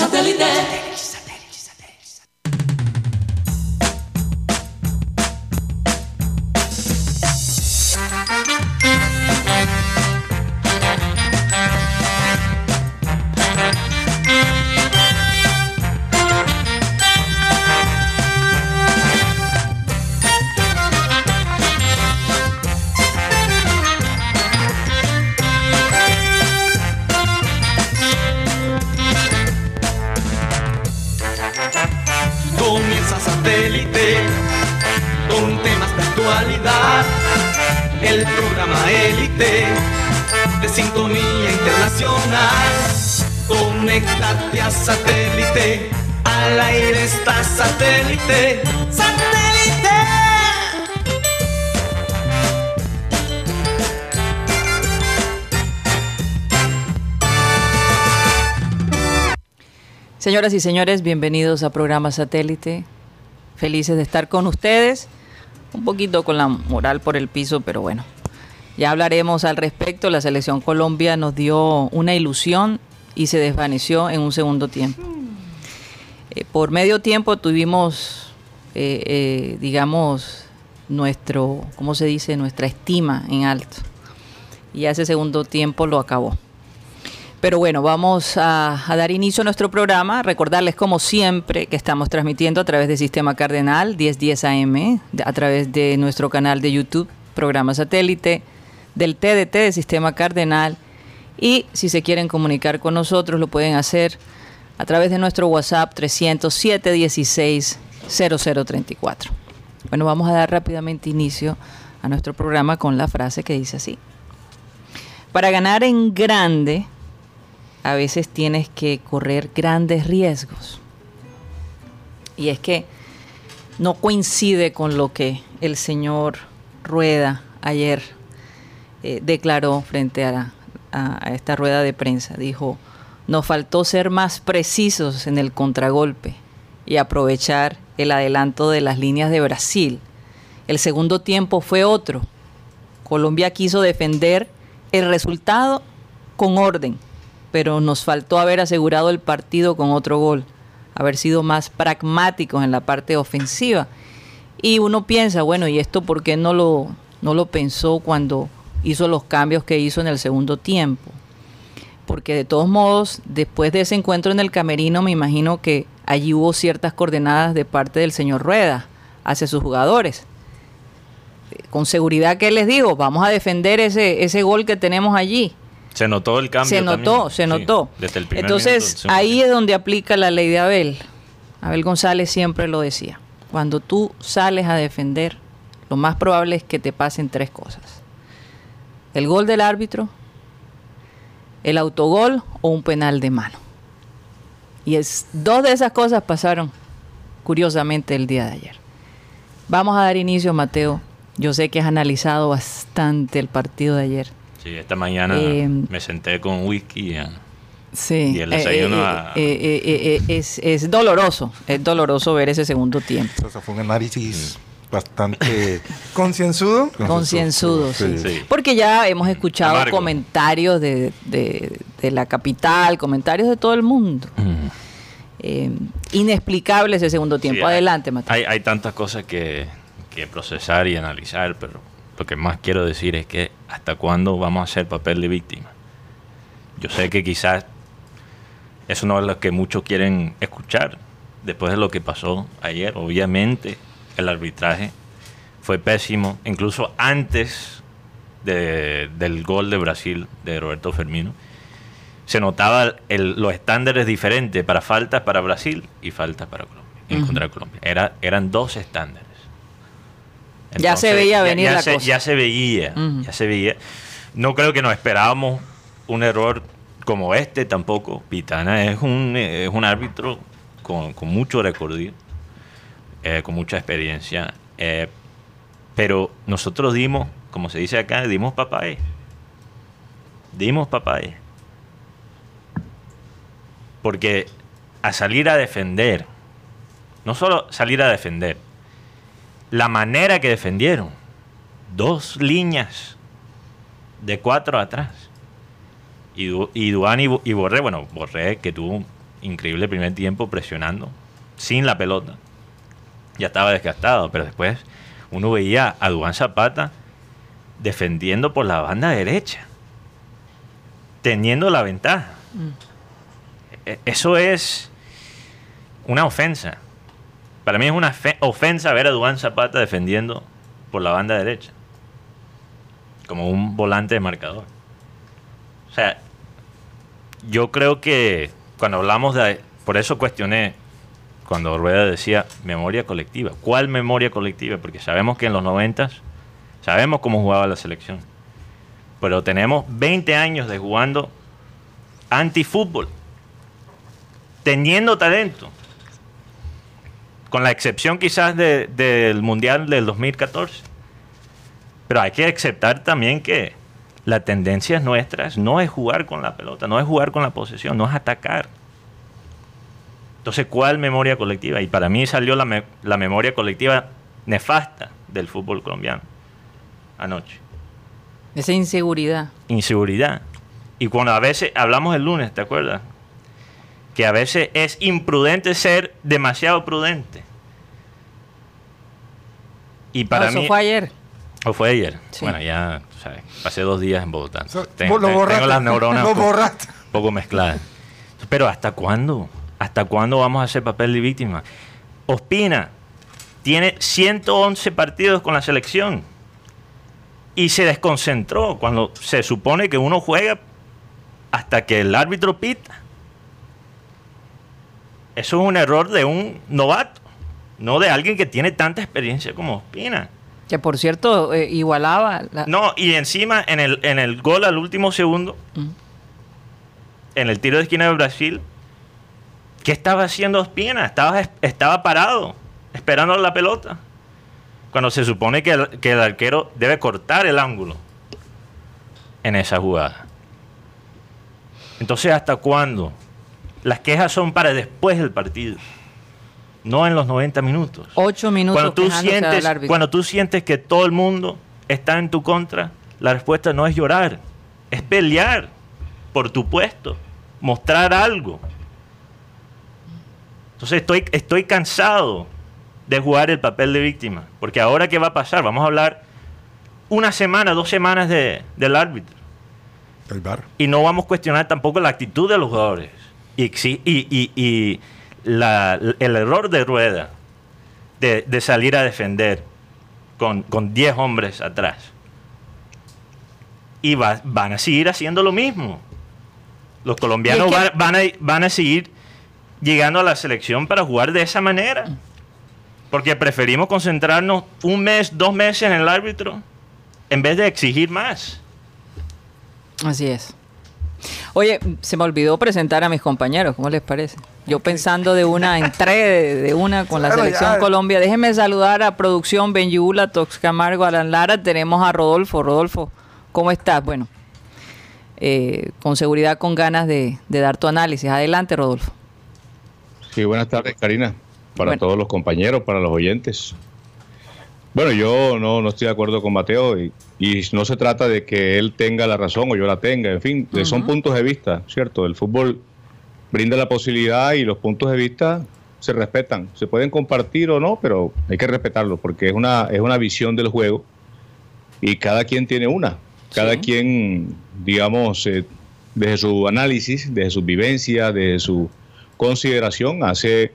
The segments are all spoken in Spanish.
Satellite. Señoras y señores, bienvenidos a programa Satélite. Felices de estar con ustedes. Un poquito con la moral por el piso, pero bueno. Ya hablaremos al respecto. La selección Colombia nos dio una ilusión y se desvaneció en un segundo tiempo. Eh, por medio tiempo tuvimos, eh, eh, digamos, nuestro, ¿cómo se dice? Nuestra estima en alto. Y ese segundo tiempo lo acabó. Pero bueno, vamos a, dar inicio a nuestro programa. Recordarles, como siempre, que estamos transmitiendo a través del Sistema Cardenal 1010 AM, a través de nuestro canal de YouTube, programa satélite, del TDT de Sistema Cardenal. Y si se quieren comunicar con nosotros, lo pueden hacer a través de nuestro WhatsApp 307 16 0034. Bueno, vamos a dar rápidamente inicio a nuestro programa con la frase que dice así. Para ganar en grande, a veces tienes que correr grandes riesgos. Y es que no coincide con lo que el señor Rueda ayer eh, declaró frente a, a esta rueda de prensa. Dijo, nos faltó ser más precisos en el contragolpe y aprovechar el adelanto de las líneas de Brasil. El segundo tiempo fue otro. Colombia quiso defender el resultado con orden pero nos faltó haber asegurado el partido con otro gol, haber sido más pragmáticos en la parte ofensiva. Y uno piensa, bueno, ¿y esto por qué no lo, no lo pensó cuando hizo los cambios que hizo en el segundo tiempo? Porque de todos modos, después de ese encuentro en el camerino, me imagino que allí hubo ciertas coordenadas de parte del señor Rueda hacia sus jugadores. Con seguridad que les digo, vamos a defender ese, ese gol que tenemos allí se notó el cambio. Se notó, se notó. desde el primer Entonces, ahí es donde aplica la ley de Abel. Abel González siempre lo decía. Cuando tú sales a defender, lo más probable es que te pasen tres cosas. El gol del árbitro, el autogol o un penal de mano. Y es, dos de esas cosas pasaron curiosamente el día de ayer. Vamos a dar inicio, Mateo. Yo sé que has analizado bastante el partido de ayer. Sí, esta mañana eh, me senté con whisky sí, y el desayuno eh, eh, es, doloroso, es doloroso ver ese segundo tiempo. O fue un análisis bastante concienzudo. Concienzudo, sí. Porque ya hemos escuchado comentarios de, la capital, comentarios de todo el mundo. inexplicable ese segundo tiempo. Adelante, Mateo. Hay, hay tantas cosas que, que procesar y analizar, pero lo que más quiero decir es que hasta cuándo vamos a hacer papel de víctima. Yo sé que quizás eso no es lo que muchos quieren escuchar después de lo que pasó ayer. Obviamente el arbitraje fue pésimo, incluso antes del gol de Brasil de Roberto Fermino. Se notaba los estándares diferentes para faltas para Brasil y faltas para Colombia, en contra de Colombia. Era, eran dos estándares ya se veía venir ya, la se, Ya se veía, ya se veía. No creo que nos esperábamos un error como este tampoco. Pitana es un, es un árbitro con, mucho recorrido, eh, con mucha experiencia. Eh, pero nosotros dimos, como se dice acá, dimos papaye. Dimos papaye. Porque a salir a defender, no solo salir a defender, la manera que defendieron. Dos líneas de cuatro atrás. Y, y Duan y, Borré, bueno, Borré que tuvo increíble primer tiempo presionando, sin la pelota. Ya estaba desgastado, pero después uno veía a Duan Zapata defendiendo por la banda derecha, teniendo la ventaja. E- Eso es una ofensa. Para mí es una fe- ofensa ver a Duan Zapata defendiendo por la banda derecha. Como un volante de marcador. O sea, yo creo que cuando hablamos de... Por eso cuestioné cuando Rueda decía memoria colectiva. ¿Cuál memoria colectiva? Porque sabemos que en los noventas sabemos cómo jugaba la selección. Pero tenemos 20 años de jugando antifútbol. Teniendo talento. Con la excepción quizás de- del Mundial del 2014. Pero hay que aceptar también que la tendencia nuestras no es jugar con la pelota, no es jugar con la posesión, no es atacar. Entonces, ¿cuál memoria colectiva? Y para mí salió la, me- la memoria colectiva nefasta del fútbol colombiano anoche. Esa inseguridad. Inseguridad. Y cuando a veces hablamos el lunes, ¿te acuerdas? Que a veces es imprudente ser demasiado prudente. Y para No, eso mí... fue ayer. ¿O fue ayer? Sí. Bueno, ya, tú sabes, pasé dos días en Bogotá. So, Tengo, lo tengo borraste. las neuronas Lo un poco- borraste. un poco mezcladas. Pero ¿hasta cuándo? ¿Hasta cuándo vamos a hacer papel de víctima? Ospina tiene 111 partidos con la selección y se desconcentró cuando se supone que uno juega hasta que el árbitro pita. Eso es un error de un novato, no de alguien que tiene tanta experiencia como Ospina. Que por cierto, eh, igualaba. la- No, y encima en el, en el gol al último segundo, Mm. en el tiro de esquina de Brasil, ¿qué estaba haciendo Ospina? Estaba, estaba parado, esperando la pelota. Cuando se supone que el, que el arquero debe cortar el ángulo en esa jugada. Entonces, ¿hasta cuándo? Las quejas son para después del partido, no en los 90 minutos. Ocho minutos cuando tú al sientes árbitro. cuando tú sientes que todo el mundo está en tu contra la respuesta no es llorar es pelear por tu puesto mostrar algo. Entonces estoy estoy cansado de jugar el papel de víctima porque ahora qué va a pasar vamos a hablar una semana dos semanas de- del árbitro. El bar. y no vamos a cuestionar tampoco la actitud de los jugadores y, y, y- y la- el error de Rueda de, de salir a defender con, con 10 hombres atrás. Y va- van a seguir haciendo lo mismo. Los colombianos es que- van a, van a seguir llegando a la selección para jugar de esa manera. Porque preferimos concentrarnos un mes, dos meses en el árbitro en vez de exigir más. Así es. Oye, se me olvidó presentar a mis compañeros, ¿cómo les parece? Yo pensando de una, entré de, de una con la selección. Colombia. Déjenme saludar a producción Benjula, Tox Camargo, Alan Lara. Tenemos a Rodolfo. Rodolfo, ¿cómo estás? Bueno, eh, con seguridad, con ganas de, de dar tu análisis. Adelante, Rodolfo. Sí, buenas tardes, Karina. Para Bueno. todos los compañeros, para los oyentes. Bueno, yo no, no estoy de acuerdo con Mateo y, y no se trata de que él tenga la razón o yo la tenga. En fin, son puntos de vista, ¿cierto? El fútbol brinda la posibilidad y los puntos de vista se respetan. Se pueden compartir o no, pero hay que respetarlos porque es una, es una visión del juego y cada quien tiene una. Cada Sí. quien, digamos, eh, desde su análisis, desde su vivencia, desde su consideración, hace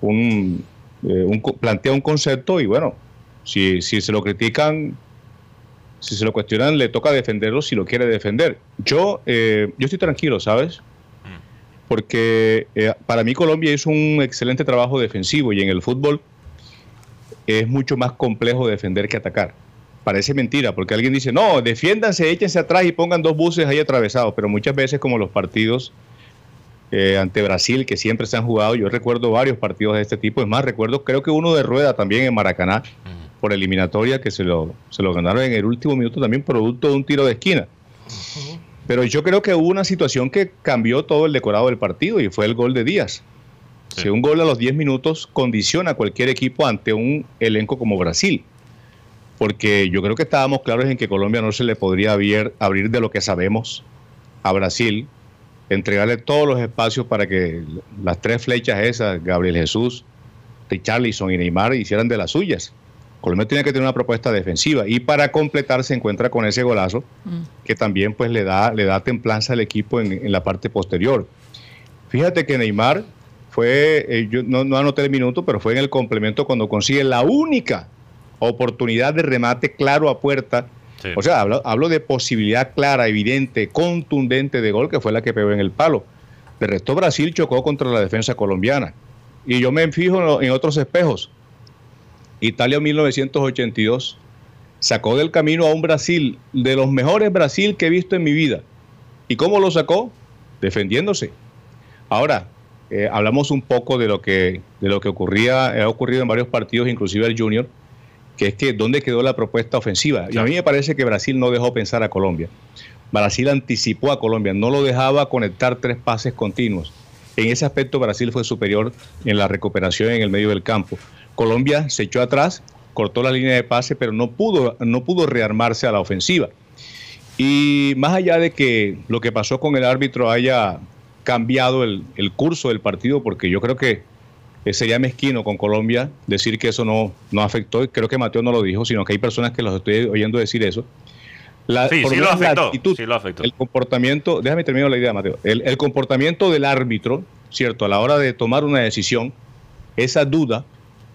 un, eh, un plantea un concepto y bueno, si, si se lo critican, si se lo cuestionan, le toca defenderlo si lo quiere defender. Yo, eh, yo estoy tranquilo, ¿sabes? Porque eh, para mí Colombia hizo un excelente trabajo defensivo y en el fútbol es mucho más complejo defender que atacar. Parece mentira, porque alguien dice, no, defiéndanse, échense atrás y pongan dos buses ahí atravesados, pero muchas veces como los partidos eh, ante Brasil que siempre se han jugado, yo recuerdo varios partidos de este tipo, es más, recuerdo creo que uno de rueda también en Maracaná, por eliminatoria, que se lo, se lo ganaron en el último minuto también producto de un tiro de esquina. Pero yo creo que hubo una situación que cambió todo el decorado del partido y fue el gol de Díaz. Sí. Si un gol a los 10 minutos condiciona a cualquier equipo ante un elenco como Brasil. Porque yo creo que estábamos claros en que Colombia no se le podría abrir, abrir de lo que sabemos a Brasil entregarle todos los espacios para que las tres flechas esas, Gabriel Jesús, Richarlison y Neymar, hicieran de las suyas. Colombia tiene que tener una propuesta defensiva y para completar se encuentra con ese golazo mm. que también pues le da, le da templanza al equipo en, la parte posterior. Fíjate que Neymar fue, eh, yo no, no, anoté el minuto, pero fue en el complemento cuando consigue la única oportunidad de remate claro a puerta. O sea, hablo, hablo, de posibilidad clara, evidente, contundente de gol, que fue la que pegó en el palo. De resto, Brasil chocó contra la defensa colombiana. Y yo me fijo en otros espejos. Italia 1982 sacó del camino a un Brasil, de los mejores Brasil que he visto en mi vida. ¿Y cómo lo sacó? Defendiéndose. Ahora, eh, hablamos un poco de lo que, de lo que ocurría, ha ocurrido en varios partidos, inclusive el Junior, que es que dónde quedó la propuesta ofensiva. Y a mí me parece que Brasil no dejó pensar a Colombia. Brasil anticipó a Colombia, no lo dejaba conectar tres pases continuos. En ese aspecto Brasil fue superior en la recuperación en el medio del campo. Colombia se echó atrás, cortó la línea de pase, pero no pudo, no pudo rearmarse a la ofensiva. Y más allá de que lo que pasó con el árbitro haya cambiado el, curso del partido, porque yo creo que sería mezquino con Colombia decir que eso no, no afectó, y creo que Mateo no lo dijo, sino que hay personas que los estoy oyendo decir eso. sí, sí lo, afectó, sí lo afectó. El comportamiento, déjame terminar la idea, Mateo. El, el comportamiento del árbitro, ¿cierto? A la hora de tomar una decisión, esa duda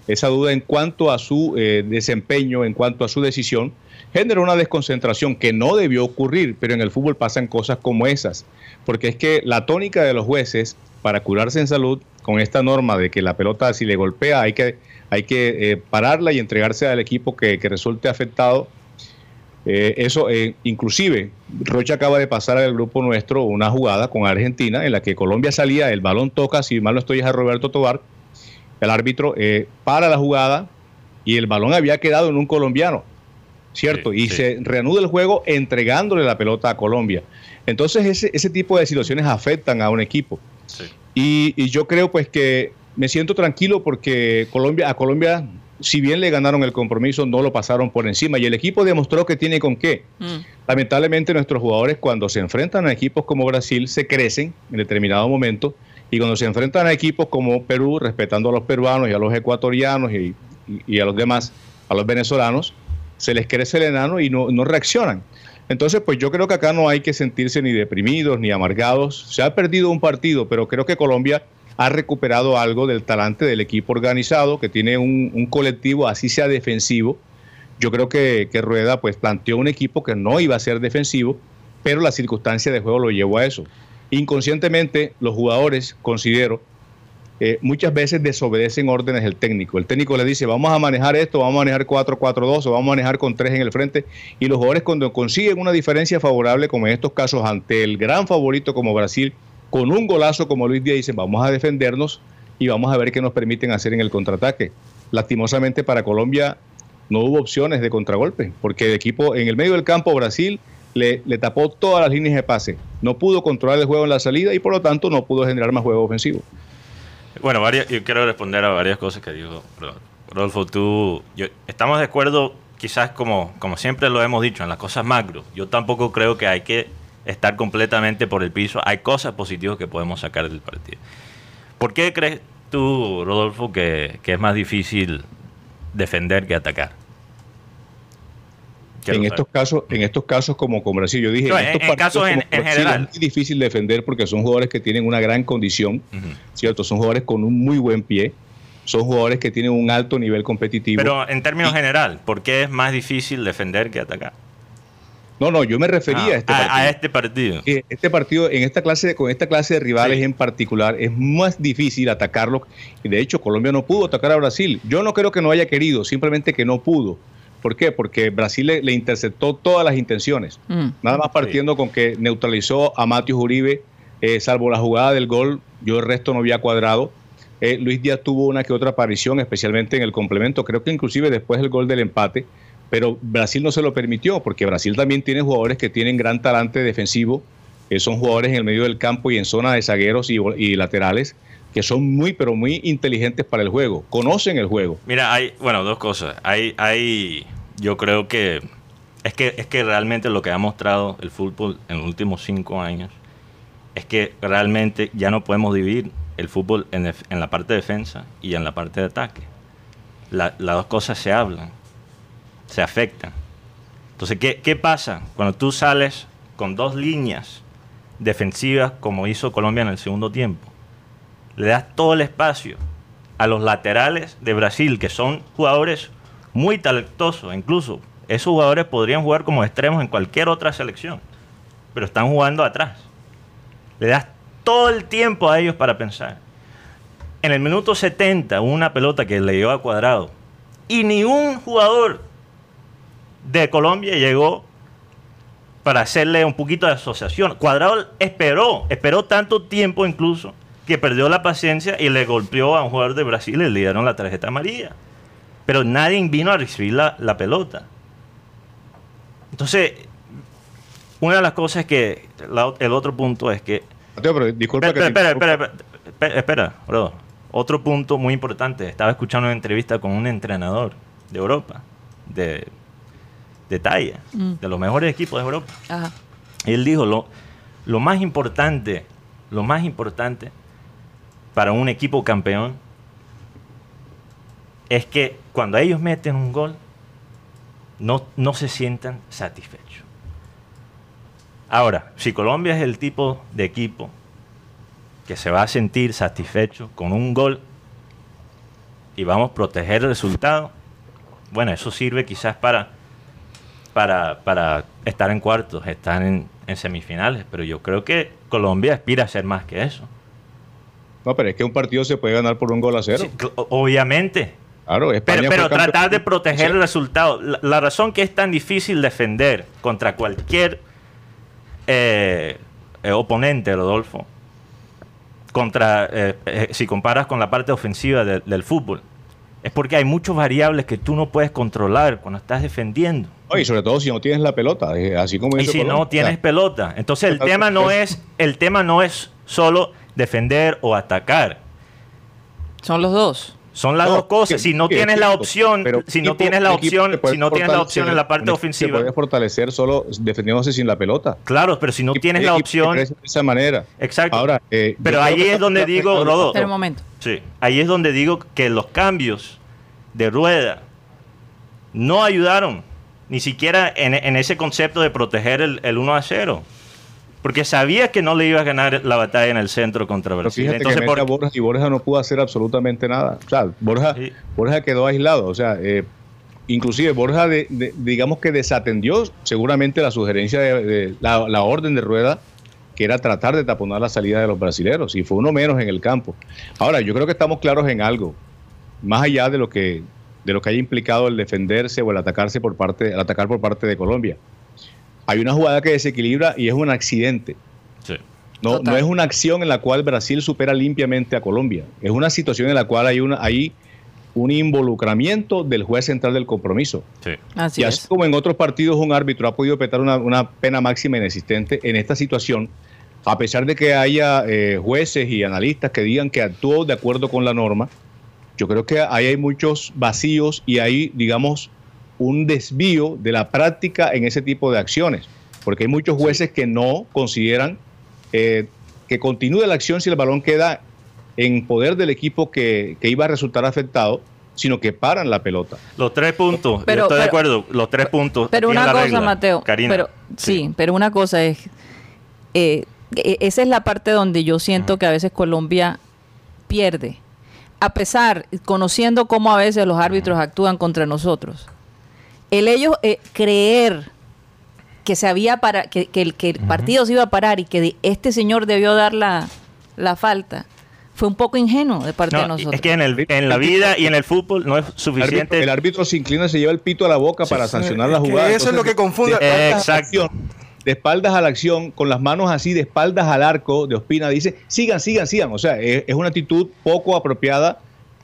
esa duda en cuanto a su eh, desempeño, en cuanto a su decisión, generó una desconcentración que no debió ocurrir, pero en el fútbol pasan cosas como esas, porque es que la tónica de los jueces para curarse en salud, con esta norma de que la pelota si le golpea hay que, hay que eh, pararla y entregarse al equipo que, resulte afectado, eh, eso, inclusive, Rocha acaba de pasar al grupo nuestro una jugada con Argentina en la que Colombia salía, el balón toca, si mal no estoy, es a Roberto Tobar, el árbitro eh, para la jugada y el balón había quedado en un colombiano, ¿cierto? y se reanuda el juego entregándole la pelota a Colombia. Entonces ese, ese tipo de situaciones afectan a un equipo. Y, yo creo pues que me siento tranquilo porque Colombia, a Colombia, si bien le ganaron el compromiso, no lo pasaron por encima y el equipo demostró que tiene con qué. Mm. Lamentablemente nuestros jugadores cuando se enfrentan a equipos como Brasil se crecen en determinado momento y cuando se enfrentan a equipos como Perú, respetando a los peruanos y a los ecuatorianos y, a los demás, a los venezolanos, se les crece el enano y no, reaccionan. Entonces, pues yo creo que acá no hay que sentirse ni deprimidos ni amargados. Se ha perdido un partido, pero creo que Colombia ha recuperado algo del talante del equipo organizado, que tiene un, colectivo, así sea defensivo. Yo creo que, que, Rueda pues planteó un equipo que no iba a ser defensivo, pero la circunstancia de juego lo llevó a eso inconscientemente los jugadores, considero, eh, muchas veces desobedecen órdenes del técnico. El técnico le dice, vamos a manejar esto, vamos a manejar 4-4-2 o vamos a manejar con 3 en el frente. Y los jugadores cuando consiguen una diferencia favorable, como en estos casos ante el gran favorito como Brasil, con un golazo como Luis Díaz, dicen, vamos a defendernos y vamos a ver qué nos permiten hacer en el contraataque. Lastimosamente para Colombia no hubo opciones de contragolpe, porque el equipo en el medio del campo Brasil le, tapó todas las líneas de pase. No pudo controlar el juego en la salida y por lo tanto no pudo generar más juego ofensivo. Bueno, varias, yo quiero responder a varias cosas que dijo Rodolfo. Tú, estamos de acuerdo, quizás como, como siempre lo hemos dicho, en las cosas macro. Yo tampoco creo que hay que estar completamente por el piso. Hay cosas positivas que podemos sacar del partido. ¿Por qué crees tú, Rodolfo, que es más difícil defender que atacar? En estos casos, en estos casos como con Brasil, yo dije, en, estos casos en, general. es muy difícil defender porque son jugadores que tienen una gran condición, ¿cierto? Son jugadores con un muy buen pie, son jugadores que tienen un alto nivel competitivo. Pero en términos general, ¿por qué es más difícil defender que atacar? No, no, yo me refería a este partido. A este partido. Este partido, en esta clase, con esta clase de rivales en particular, es más difícil atacarlo. Y de hecho, Colombia no pudo atacar a Brasil. Yo no creo que no haya querido, simplemente que no pudo. ¿Por qué? Porque Brasil le, interceptó todas las intenciones. Mm. Nada más partiendo con que neutralizó a Matius Uribe, eh, salvo la jugada del gol, yo el resto no había cuadrado. Eh, Luis Díaz tuvo una que otra aparición, especialmente en el complemento, creo que inclusive después del gol del empate, pero Brasil no se lo permitió, porque Brasil también tiene jugadores que tienen gran talante defensivo, que son jugadores en el medio del campo y en zona de zagueros y, y laterales, que son muy, pero muy inteligentes para el juego, conocen el juego. Mira, hay, bueno, dos cosas. Hay, hay, yo creo que es que es que realmente lo que ha mostrado el fútbol en los últimos cinco años es que realmente ya no podemos dividir el fútbol en, en la parte de defensa y en la parte de ataque. La- las dos cosas se hablan, se afectan. Entonces, ¿qué, qué pasa cuando tú sales con dos líneas defensivas como hizo Colombia en el segundo tiempo? Le das todo el espacio a los laterales de Brasil, que son jugadores muy talentosos, incluso esos jugadores podrían jugar como extremos en cualquier otra selección, pero están jugando atrás. Le das todo el tiempo a ellos para pensar. En el minuto 70 hubo una pelota que le dio a cuadrado y ni un jugador de Colombia llegó para hacerle un poquito de asociación. Cuadrado esperó, esperó tanto tiempo incluso que perdió la paciencia y le golpeó a un jugador de Brasil y le dieron la tarjeta amarilla. Pero nadie vino a recibir la, la pelota. Entonces, una de las cosas que, la- el otro punto es que Mateo, pero disculpa Espera, que te espera, espera, espera, espera, espera, bro. Otro punto muy importante. Estaba escuchando una entrevista con un entrenador de Europa, de, de talla, Mm. de los mejores equipos de Europa. Ajá. Y él dijo, lo, lo más importante, lo más importante para un equipo campeón es que cuando ellos meten un gol, no, no se sientan satisfechos. Ahora, si Colombia es el tipo de equipo que se va a sentir satisfecho con un gol y vamos a proteger el resultado, bueno, eso sirve quizás para, para, para estar en cuartos, estar en, en semifinales, pero yo creo que Colombia aspira a ser más que eso. No, pero es que un partido se puede ganar por un gol a cero. Sí, obviamente, Claro, España pero, pero tratar de proteger Sí. el resultado. La, la razón que es tan difícil defender contra cualquier eh, eh, oponente, Rodolfo, contra, eh, si comparas con la parte ofensiva de- del fútbol, es porque hay muchas variables que tú no puedes controlar cuando estás defendiendo. Y sobre todo si no tienes la pelota, así como Y si Colombia. no tienes pelota. Entonces el tema no es, el tema no es solo defender o atacar. Son los dos. Son las No, dos cosas. Si no tienes es la opción, si no tienes la opción, si no tienes la opción en la parte ofensiva. Se puede fortalecer solo defendiéndose sin la pelota. Claro, pero si no tienes la opción, de esa manera. Exacto. Ahora, eh, Pero ahí es donde digo, un momento. sí, ahí es donde digo que los cambios de rueda no ayudaron, ni siquiera en, en ese concepto de proteger el, el 1 a 0. Porque sabía que no le iba a ganar la batalla en el centro contra Brasil. Entonces, que por- Borja y Borja no pudo hacer absolutamente nada. O sea, Borja, Sí. Borja quedó aislado. O sea, eh, inclusive Borja, de- de- digamos que desatendió seguramente la sugerencia de, de la, la orden de rueda, que era tratar de taponar la salida de los brasileros. Y fue uno menos en el campo. Ahora, yo creo que estamos claros en algo. Más allá de lo que de lo que haya implicado el defenderse o el atacarse por parte, el atacar por parte de Colombia. Hay una jugada que desequilibra y es un accidente. Sí. No, Total. no es una acción en la cual Brasil supera limpiamente a Colombia. Es una situación en la cual hay, una, hay un involucramiento del juez central del compromiso. Sí. Así y así es. como en otros partidos un árbitro ha podido petar una, una pena máxima inexistente, en esta situación, a pesar de que haya eh, jueces y analistas que digan que actuó de acuerdo con la norma, yo creo que ahí hay muchos vacíos y hay, digamos, un desvío de la práctica en ese tipo de acciones, porque hay muchos jueces que no consideran eh, que continúe la acción si el balón queda en poder del equipo que, que iba a resultar afectado, sino que paran la pelota. Los tres puntos, Pero- yo estoy de acuerdo, los tres puntos. Pero una la cosa, regla. Mateo. Karina. Pero, sí. pero una cosa es. eh, e- esa es la parte donde yo siento que a veces Colombia pierde. A pesar, conociendo cómo a veces los árbitros actúan contra nosotros, el ellos eh, creer que se había para que, que el, que el partido se iba a parar y que de- este señor debió dar la, la falta fue un poco ingenuo de parte No, de nosotros. es que en, el, en la vida y en el fútbol no es El árbitro, suficiente. el árbitro se inclina, se lleva el pito a la boca para sancionar la jugada. eso es lo que confunde. de espaldas a la Exacto. acción, de espaldas a la acción, con las manos así, de espaldas al arco de Ospina, dice, sigan, sigan, sigan. O sea, es, es una actitud poco apropiada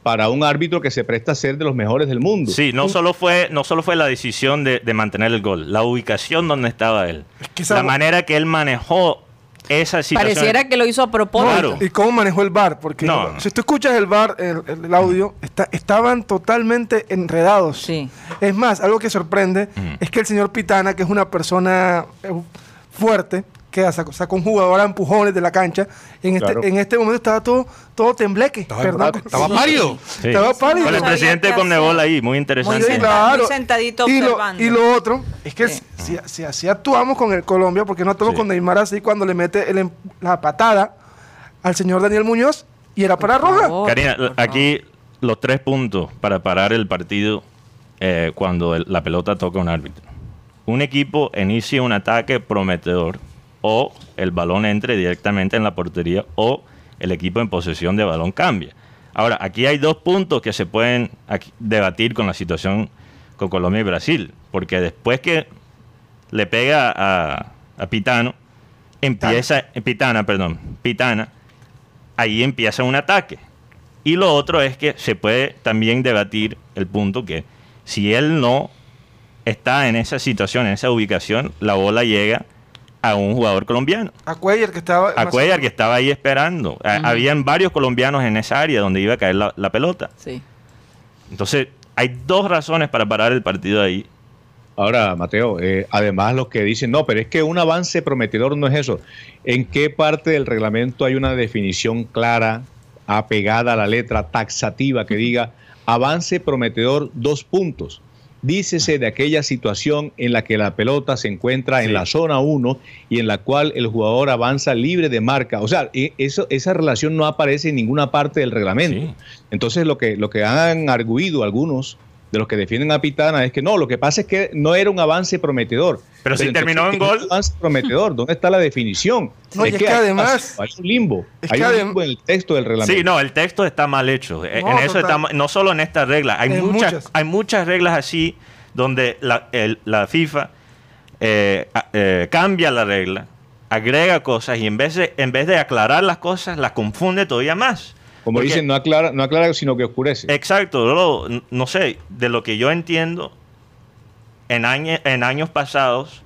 para un árbitro que se presta a ser de los mejores del mundo. Sí, no solo fue, no solo fue la decisión de, de mantener el gol, la ubicación donde estaba él. que la manera que él manejó esa situación. Pareciera que lo hizo a propósito. Claro. ¿Y cómo manejó el bar? Porque No, no. si tú escuchas el bar, el, el- el audio, está- estaban totalmente enredados. Sí. Es más, algo que sorprende Mm. es que el señor Pitana, que es una persona eh, fuerte, que sacó, sacó un jugador a empujones de la cancha. En este, Claro. en este momento estaba todo, todo tembleque. Estaba, perdón. estaba pálido. Sí. Estaba pálido. Con el presidente con. Nebol ahí, muy Muy interesante. bien. claro. muy sentadito y lo, observando. y lo otro es que Sí. si, si así actuamos con el Colombia, porque no actuamos Sí. con Neymar así cuando le mete el em- la patada al señor Daniel Muñoz y era para roja. Karina, aquí los tres puntos para parar el partido eh, cuando el- la pelota toca a un árbitro. Un equipo inicia un ataque prometedor o el balón entre directamente en la portería o el equipo en posesión de balón cambia. Ahora, aquí hay dos puntos que se pueden debatir con la situación con Colombia y Brasil, porque después que le pega a, a Pitano, empieza, Pitana, perdón, Pitana, ahí empieza un ataque. Y lo otro es que se puede también debatir el punto que si él no está en esa situación, en esa ubicación, la bola llega a un jugador colombiano. A Cuellar que estaba. A Cuellar, que estaba ahí esperando. Habían varios colombianos en esa área donde iba a caer la, la pelota. Sí. Entonces, hay dos razones para parar el partido ahí. Ahora, Mateo, eh, además los que dicen, no, pero es que un avance prometedor no es eso. ¿En qué parte del reglamento hay una definición clara, apegada a la letra, taxativa, que diga avance prometedor dos puntos? Dícese de aquella situación en la que la pelota se encuentra en la zona 1 y en la cual el jugador avanza libre de marca. O sea, e- eso, esa relación no aparece en ninguna parte del reglamento. Sí. Entonces lo que, lo que han arguido algunos de los que defienden a Pitana es que no, lo que pasa es que no era un avance prometedor. Pero si entonces, terminó en ¿qué es gol. un avance prometedor, ¿dónde está la definición? No, y es que hay un además- hay un limbo, es hay que un limbo en el texto del reglamento. Sí, no, el texto está mal hecho. Eh, No, en eso total. no solo en esta regla, hay muchas, muchas. hay muchas reglas así donde la, el- la FIFA eh, eh, cambia la regla, agrega cosas y en vez de en vez de aclarar las cosas las confunde todavía más. Como Porque- dicen, no aclara, no aclara, sino que oscurece. Exacto, no sé, de lo que yo entiendo, en, añe- en años pasados,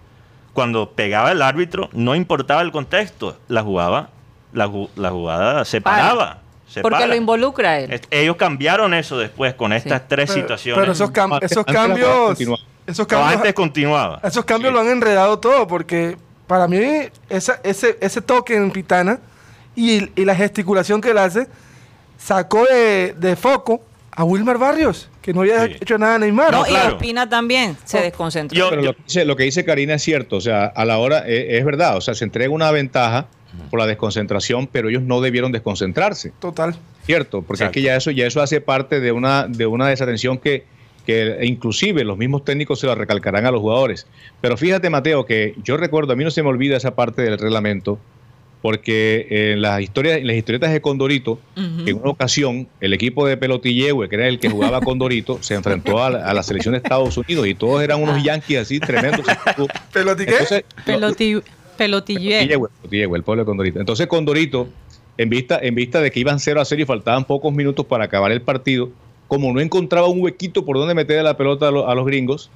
cuando pegaba el árbitro, no importaba el contexto, la jugaba, la, ju- la jugada se Para. paraba. se Porque para. lo involucra a él. Ellos cambiaron eso después con estas tres Pero- situaciones. Pero esos, cam- cambios. Esos cambios. antes continuaba. Esos cambios Sí. lo han enredado todo, porque para mí esa- ese, ese toque en Pitana y, y la gesticulación que él hace sacó de, de foco a Wilmar Barrios, que no había Sí. hecho nada a Neymar. No, claro. y Ospina también se No. desconcentró. Yo- Pero lo que, dice, lo que dice Karina es cierto, o sea, a la hora eh, es verdad, o sea, se entrega una ventaja por la desconcentración, pero ellos no debieron desconcentrarse. Total. Cierto, porque es que ya eso, ya eso hace parte de una, de una desatención que, que inclusive los mismos técnicos se la recalcarán a los jugadores. Pero fíjate, Mateo, que yo recuerdo, a mí no se me olvida esa parte del reglamento, porque en las historias, en las historietas de Condorito, en una ocasión, el equipo de Pelotillegue, que era el que jugaba Condorito, se enfrentó a la, a la selección de Estados Unidos y todos eran unos yanquis así tremendos. ¿Pelotique? Entonces, Peloti- pelotillé. Pelotillegue, Pelotillegue, el pueblo de Condorito. Entonces Condorito, en vista, en vista de que iban 0 a 0 y faltaban pocos minutos para acabar el partido, como no encontraba un huequito por donde meter la pelota a, lo- a los gringos,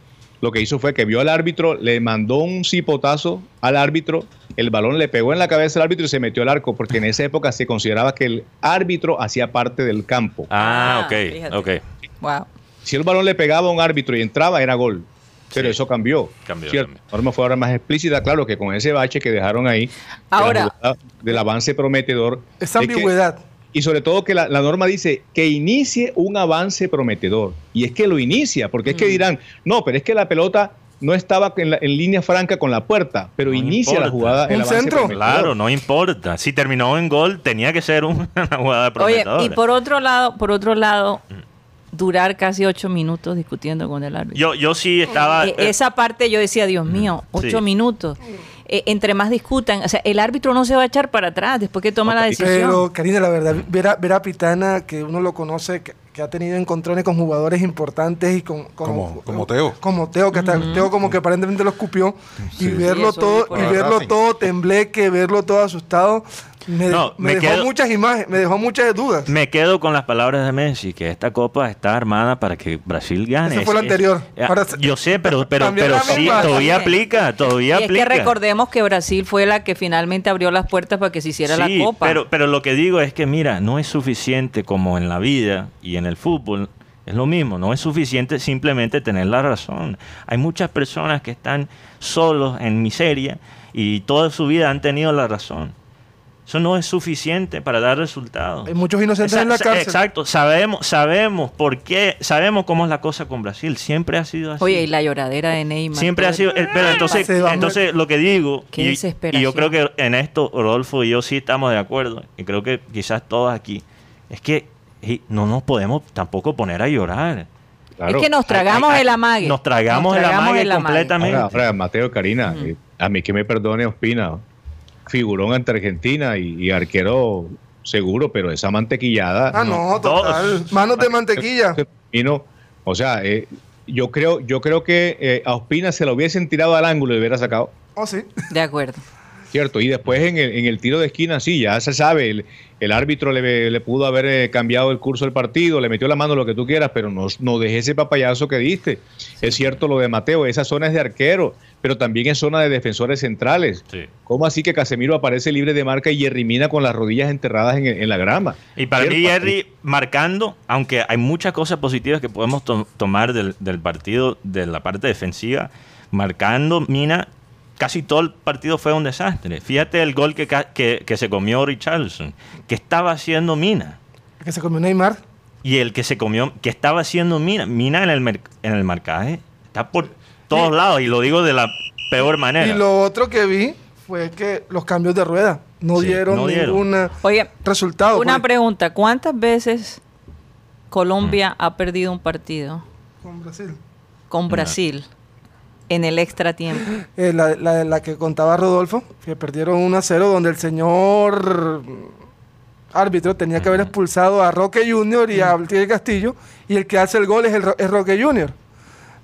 lo que hizo fue que vio al árbitro, le mandó un cipotazo al árbitro, el balón le pegó en la cabeza al árbitro y se metió al arco, porque en esa época se consideraba que el árbitro hacía parte del campo. Ah, Ah, ok, fíjate. ok. Wow. Si el balón le pegaba a un árbitro y entraba, era gol. Pero Sí. eso cambió. Cambió, ¿cierto? cambió. La norma fue ahora más explícita, claro, que con ese bache que dejaron ahí, de la Ahora- del avance prometedor. Esa es que- ambigüedad. Y sobre todo que la, la norma dice que inicie un avance prometedor. Y es que lo inicia, porque es que dirán, no, pero es que la pelota no estaba en, la- en línea franca con la puerta, pero No inicia la jugada. el Un avance centro. prometedor. Claro, no importa. Si terminó en gol, tenía que ser una jugada Oye, prometedora. y por otro lado, por otro lado, durar casi ocho minutos discutiendo con el árbitro. yo, yo sí estaba... Eh, esa parte yo decía, Dios mío, ocho Sí. minutos. Eh, entre más discutan, o sea, el árbitro no se va a echar para atrás después que toma la decisión. Pero, Karina, la verdad, ver a, ver a Pitana, que uno lo conoce, que, que ha tenido encontrones con jugadores importantes y con... con- Como- como Teo. Como Teo, que hasta Teo como que aparentemente lo escupió. Y verlo Sí, todo, y verlo todo tembleque, verlo todo asustado, me, No, me me dejó quedo- muchas imágenes, me dejó muchas dudas. Me quedo con las palabras de Messi, que esta copa está armada para que Brasil gane. Ese fue la Es- anterior. es- Ahora yo sé, pero, pero, pero sí, misma. todavía También. aplica, todavía y es aplica. que recordemos que Brasil fue la que finalmente abrió las puertas para que se hiciera Sí, la copa. Pero, pero lo que digo es que, mira, no es suficiente como en la vida y en el fútbol. Es lo mismo, no es suficiente simplemente tener la razón. Hay muchas personas que están solos en miseria y toda su vida han tenido la razón. Eso no es suficiente para dar resultados. Hay muchos inocentes en la cárcel. Exacto, sabemos, sabemos por qué, sabemos cómo es la cosa con Brasil. Siempre ha sido así. Oye, y la lloradera de Neymar. Siempre ha sido. eh, Pero entonces, Se va a entonces lo que digo, Qué y, yo creo que en esto Rodolfo y yo sí estamos de acuerdo, y creo que quizás todos aquí, es que no nos podemos tampoco poner a llorar. Claro. Es que nos tragamos Ay, ay, el amague. Nos tragamos, Nos el amague el amague. completamente. Ahora, ahora, Mateo Karina, eh, a mí que me perdone Ospina, figurón ante Argentina y, y arquero seguro, pero esa mantequillada. Ah, no, total. Manos de mantequilla. Y no, o sea, eh, yo creo, yo creo que eh, a Ospina se lo hubiesen tirado al ángulo y hubiera sacado. Oh, sí. De acuerdo. Cierto, y después en el, en el tiro de esquina, sí, ya se sabe, el, el árbitro le, le pudo haber eh, cambiado el curso del partido, le metió la mano lo que tú quieras, pero no, no deje ese papayazo que diste. Es cierto lo de Mateo, esa zona es de arquero, pero también es zona de defensores centrales. Sí. ¿Cómo así que Casemiro aparece libre de marca y Jerry Mina con las rodillas enterradas en, en la grama? Y para mí. Jerry, marcando, aunque hay muchas cosas positivas que podemos to- tomar del, del partido, de la parte defensiva, marcando Mina, casi todo el partido fue un desastre. Fíjate el gol que, ca- que, que se comió Richarlison, que estaba haciendo Mina. Que se comió Neymar. Y el que se comió, que estaba haciendo Mina. Mina en el, mer- en el marcaje está por todos lados, y lo digo de la peor manera. Y lo otro que vi fue que los cambios de rueda no Sí, dieron no dieron. ningún Oye, resultado. una pues, pregunta. ¿Cuántas veces Colombia Mm. ha perdido un partido con Brasil. con Brasil en el extra tiempo? Eh, la, la- la que contaba Rodolfo, que perdieron 1 a 0, donde el señor árbitro tenía que haber expulsado a Roque Junior y a Altier Castillo, y el que hace el gol es, el, es Roque Junior.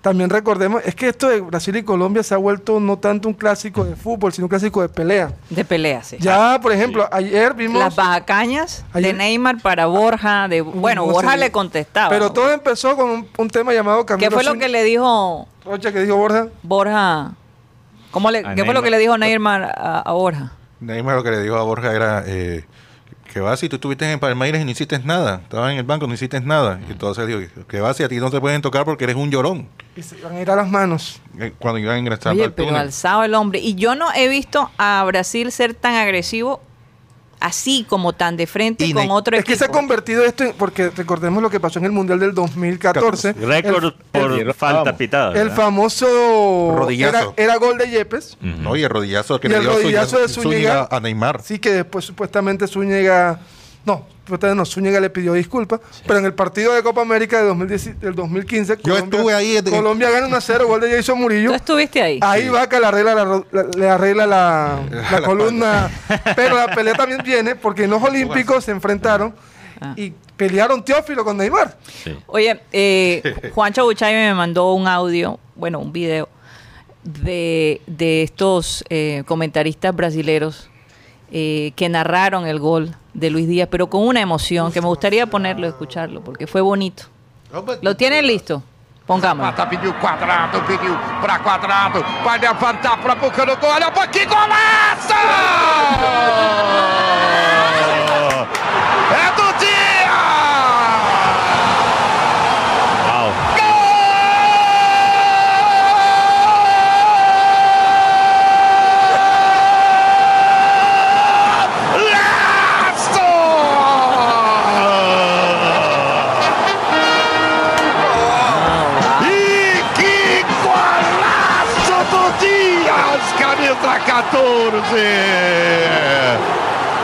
También recordemos, es que esto de Brasil y Colombia se ha vuelto no tanto un clásico de fútbol, sino un clásico de pelea. De pelea, sí. Ya, por ejemplo, ayer vimos... Las bajacañas de Neymar para Borja. De, bueno, No Borja sé. le contestaba. Pero todo empezó con un, un tema llamado Camilo ¿Qué fue lo Zúñiga- que le dijo Rocha, que dijo Borja? Borja? ¿Cómo le, A ¿Qué fue lo que le dijo Neymar a, a Borja? Neymar lo que le dijo a Borja era eh, que vas y tú estuviste en Palmeiras y no hiciste nada. Estabas en el banco, no hiciste nada. Y entonces dijo que vas y a ti no te pueden tocar porque eres un llorón. Y se iban a ir a las manos. Eh, Cuando iban a ingresar Oye, al pero túnel. alzado el hombre. Y yo no he visto a Brasil ser tan agresivo así como tan de frente Y con otro Es que se ha equipo. convertido esto en, porque recordemos lo que pasó en el Mundial del 2014. Récord El- por el- falta vamos. pitada. El famoso Rodillazo. Era, era gol de Yepes. No, y el rodillazo que Y le el dio rodillazo Zúñiga- de Zúñiga. a Neymar. Sí, que después supuestamente Zúñiga. No, supuestamente no, Zúñiga le pidió disculpas. Pero en el partido de Copa América de 2010 del 2015, Yo estuve ahí desde- Colombia gana 1 a 0, gol de Jason Murillo. ¿Tú estuviste ahí? Ahí Vaca le arregla la, le arregla la, la columna. Pero la pelea también viene porque en los Olímpicos se enfrentaron Ah. y pelearon Teófilo con Neymar. Sí. Oye, eh, Juancho Buchay me mandó un audio, bueno, un video de, de estos eh, comentaristas brasileros eh, que narraron el gol de Luis Díaz, pero con una emoción que me gustaría ponerlo, escucharlo, porque fue bonito. ¿Lo tienen listo? Pongámoslo. Mata pediu quadrado, pediu pra quadrado, vai levantar pra boca do gol, olha pra que golaço! 14!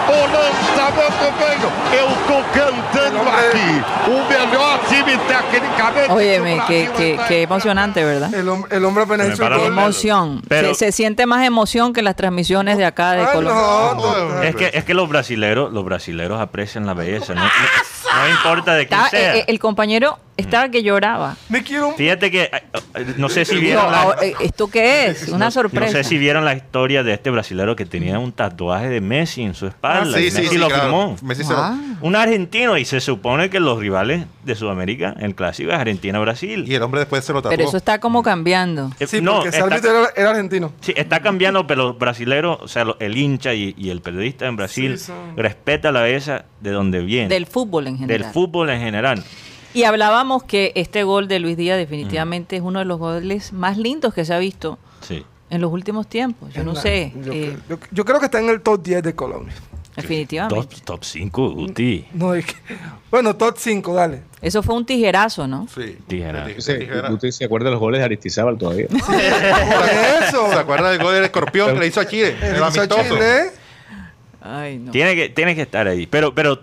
O lançamento veio, eu tô cantando aqui, o melhor time tecnicamente. Óyeme, qué, qué, está qué en- emocionante, ¿verdad? El, hom- el hombre apenas hizo el Emoción. Pero- se, se siente más emoción que las transmisiones de acá de Ah, Colombia. no, total. Es que, es que los brasileros, los brasileros aprecian la belleza. No, no- no importa de quién Estaba- sea. eh, eh, el compañero estaba que lloraba. Me quiero. Fíjate que eh, eh, no sé si vieron la, ah, eh, ¿Esto qué es? Una no sorpresa. sé si vieron la historia de este brasilero que tenía un tatuaje de Messi en su espalda. Ah, y sí, sí, Messi sí, lo claro. firmó. Messi se lo- Ah. Un argentino y se supone que los rivales de Sudamérica, el clásico es Argentina-Brasil. Y el hombre después se lo tatuó. Pero eso está como cambiando. Eh, Sí, no, porque está- árbitro era, era argentino. Sí, está cambiando, pero los brasileros, o sea, el hincha y, y el periodista en Brasil Sí, son- respeta la belleza de donde viene. Del fútbol en general. Del fútbol en general. Y hablábamos que este gol de Luis Díaz definitivamente es uno de los goles más lindos que se ha visto Sí. en los últimos tiempos. Yo no sé. Yo, eh, yo- yo creo que está en el top 10 de Colombia. definitivamente. Top, top 5, Guti. No, es que- bueno, top 5, dale. Eso fue un tijerazo, ¿no? Sí. Tijera. Tij- Ese- tijera. ¿Usted se acuerda de los goles de Aristizábal todavía? Por eso. ¿Se acuerda del gol del escorpión que le hizo a Chile? El, El hizo amistoso. Chile. Ay, no. Tiene que, tiene que estar ahí. Pero, pero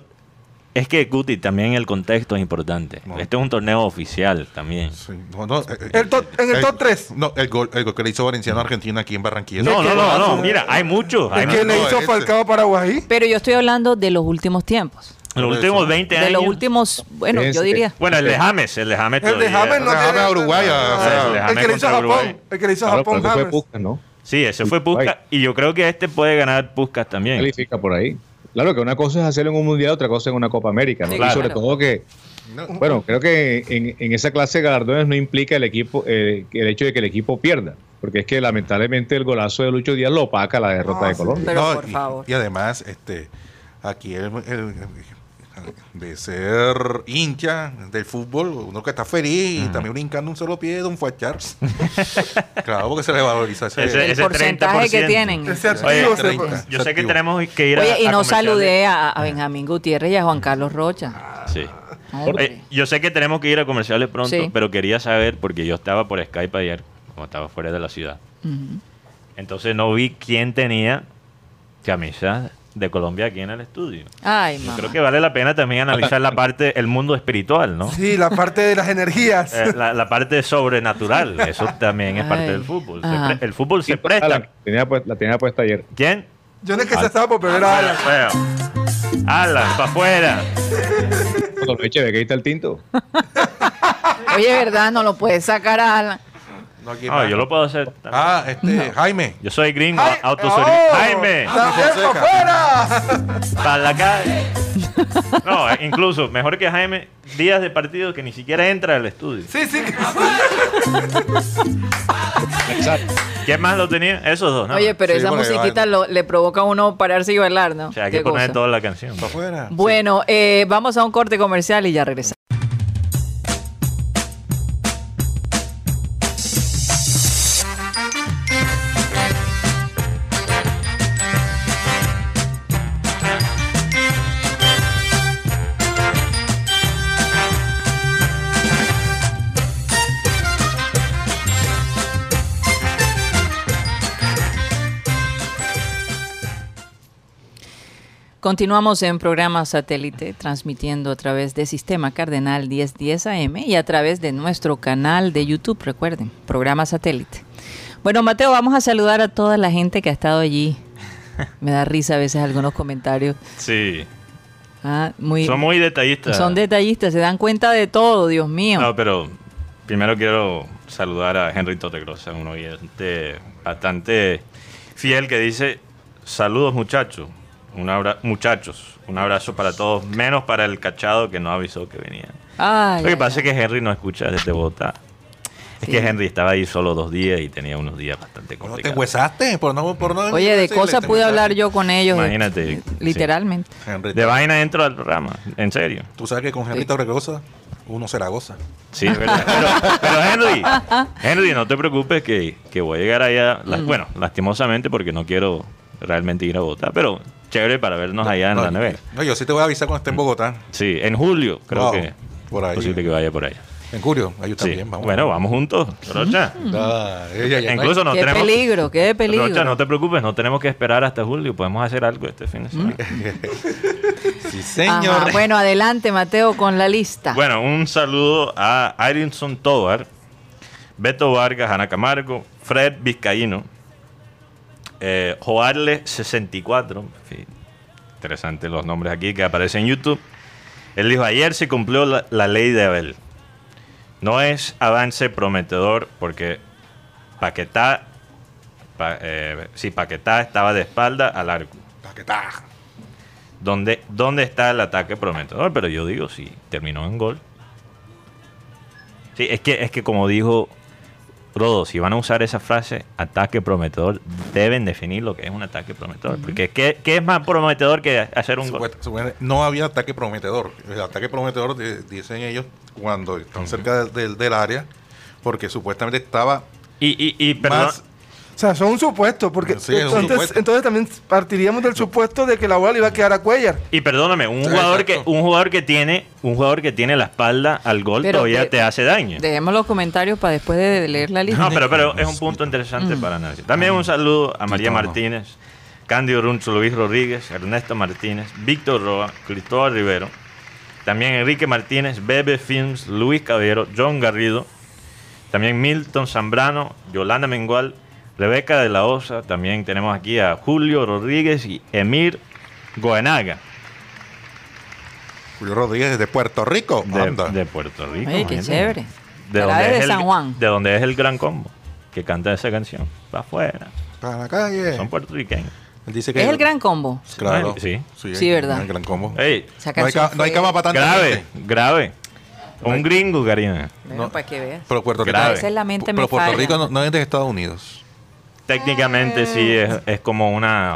es que, Guti, también el contexto es importante. No. Este es un torneo oficial también. Sí, no, no, eh, El top- en el top tres. No, el gol, el gol que le hizo Valenciano a Argentina aquí en Barranquilla. No, no, no, no, no. Mira, hay muchos. Hay El que le hizo. Falcao a Paraguay. Pero yo estoy hablando de los últimos tiempos. Los últimos 20 años. De los últimos, bueno, yo diría. Bueno, el de James, el de James El de. James no tiene- a Uruguay, a- o sea, el que le hizo a. Japón. El que le hizo a Japón, pero ese fue James. Sí, ese fue Puskas. Y yo creo que este puede ganar Puskas también. Califica por ahí. Claro que una cosa es hacerlo en un mundial, otra cosa en una Copa América, ¿no? Sí, y sobre todo que, No. bueno, creo que en, en esa clase de galardones no implica el equipo, eh, el hecho de que el equipo pierda, porque es que lamentablemente el golazo de Lucho Díaz lo opaca la derrota de. Colombia. Pero No, por y, favor. y además, este, aquí el, el- de ser hincha del fútbol, uno que está feliz y también brincando un solo pie de un Charles. claro, porque se le valoriza ese. Ese- El ese porcentaje que 30%. tienen. Ese activo Oye, se- 30. Yo sé que tenemos que ir a. Oye, y a no comerciales. saludé a, a Benjamín Gutiérrez y a Juan Carlos Rocha. Sí. Hombre. Eh, yo sé que tenemos que ir a comerciales pronto, Sí. pero quería saber, porque yo estaba por Skype ayer, como estaba fuera de la ciudad. Entonces no vi quién tenía camisas de Colombia aquí en el estudio. Ay, Yo mamá. creo que vale la pena también analizar la parte, el mundo espiritual, ¿no? Sí, la parte de las energías. Eh, la, la parte sobrenatural, eso también es parte del fútbol. Se pre- el fútbol se Ah, presta. la, tenía, la tenía puesta ayer. ¿Quién? Yo no es que se estaba por perder a Alan. Bueno, Alan, para afuera. Eche, ve que ahí está el tinto. Oye, ¿verdad? No lo puedes sacar a Alan. No, aquí No, más. yo lo puedo hacer. también. Ah, este, Jaime. Yo soy gringo, autosolidario. ¡Oh! Jaime, ¡También Fonseca. para afuera! para la calle. No, eh, incluso, mejor que Jaime, días de partido que ni siquiera entra al estudio. Sí, sí. que- Exacto. ¿Quién más lo tenía? Esos dos, ¿no? Oye, pero Sí, esa musiquita lo- le provoca a uno pararse y bailar, ¿no? O sea, hay que poner cosa. toda la canción. Para afuera. Bueno, eh, vamos a un corte comercial y ya regresamos. Continuamos en programa satélite, transmitiendo a través de Sistema Cardenal 1010 AM y a través de nuestro canal de YouTube, recuerden, programa satélite. Bueno, Mateo, vamos a saludar a toda la gente que ha estado allí. Me da risa a veces algunos comentarios. Sí. Ah, muy, Son muy detallistas. son detallistas, se dan cuenta de todo, Dios mío. No, pero primero quiero saludar a Henry Totegrosa, un oyente bastante fiel que dice, saludos muchachos, un abra muchachos, un abrazo para todos, menos para el cachado que no avisó que venía. Ay, Lo que ay, pasa ay. es que Henry no escucha desde Bogotá. Es Sí. que Henry estaba ahí solo dos días y tenía unos días bastante ¿No te complicados. huesaste? Por no, por no Oye, de cosas pude hablar yo con ellos. eh, Imagínate, Literalmente. Henry, De vaina dentro del programa, en serio. Tú sabes que con Henry Torregrosa uno se la goza. Sí, es verdad. Pero, pero Henry, Henry, no te preocupes que, que voy a llegar allá. la- Bueno, lastimosamente porque no quiero realmente ir a Bogotá, pero chévere para vernos allá en no, la nevera. No, yo sí te voy a avisar cuando esté en Bogotá. Sí, en julio creo Wow, que por ahí. es posible que vaya por allá. En julio, ahí Sí. también. Vamos. Bueno, vamos juntos, Rocha. Ya hay- Incluso no qué tenemos... peligro, qué peligro. Rocha, no te preocupes, no tenemos que esperar hasta julio, podemos hacer algo este fin de semana. Sí, señor. Ajá, Bueno, adelante, Mateo, con la lista. Bueno, un saludo a Irinson Tovar, Beto Vargas, Ana Camargo, Fred Vizcaíno, eh, Joarle 64, en fin, interesante los nombres aquí que aparecen en YouTube. Él dijo, ayer se cumplió la, la ley de Abel. No es avance prometedor porque Paquetá, pa- eh, sí, Paquetá estaba de espalda al arco. Paquetá. ¿Dónde, ¿Dónde está el ataque prometedor? Pero yo digo, sí, terminó en gol. Sí, es que, es que como dijo Rodo, si van a usar esa frase, ataque prometedor, deben definir lo que es un ataque prometedor. Porque ¿qué, qué es más prometedor que hacer un gol? No había ataque prometedor. El ataque prometedor, di- dicen ellos, cuando están cerca del, del- del área, porque supuestamente estaba Y, y, y perdón, más sea, son un supuesto, porque Sí, es un entonces, supuesto. entonces también partiríamos del supuesto de que la bola le iba a quedar a Cuellar. Y perdóname, un jugador que un jugador que tiene un jugador que tiene la espalda al gol Pero todavía de- te hace daño. Dejemos los comentarios para después de leer la lista. No, pero, pero es un punto interesante para análisis. También un saludo a María Tito, no. Martínez, Cándido Runcho, Luis Rodríguez, Ernesto Martínez, Víctor Roa, Cristóbal Rivero, también Enrique Martínez, Bebe Films, Luis Caballero, John Garrido, también Milton Zambrano, Yolanda Mengual, Rebeca de la Osa, también tenemos aquí a Julio Rodríguez y Emir Goenaga, Julio Rodríguez de Puerto Rico. de, Anda. de Puerto Rico. Oye, qué chévere. De donde, es el, San Juan. de donde es el gran combo que canta esa canción. Va afuera. Para la calle. Son puertorriqueños. Él dice que Es el gran combo. Claro. Sí. Sí, verdad. El gran combo. Ey, Esa No hay, no cama para tanta grave, gente. grave. Un gringo, Karina. Bueno, No. para que veas. Pero Puerto Rico, Grave. A veces la mente pero Puerto falla. Rico no, no es de Estados Unidos. Técnicamente sí es, es como una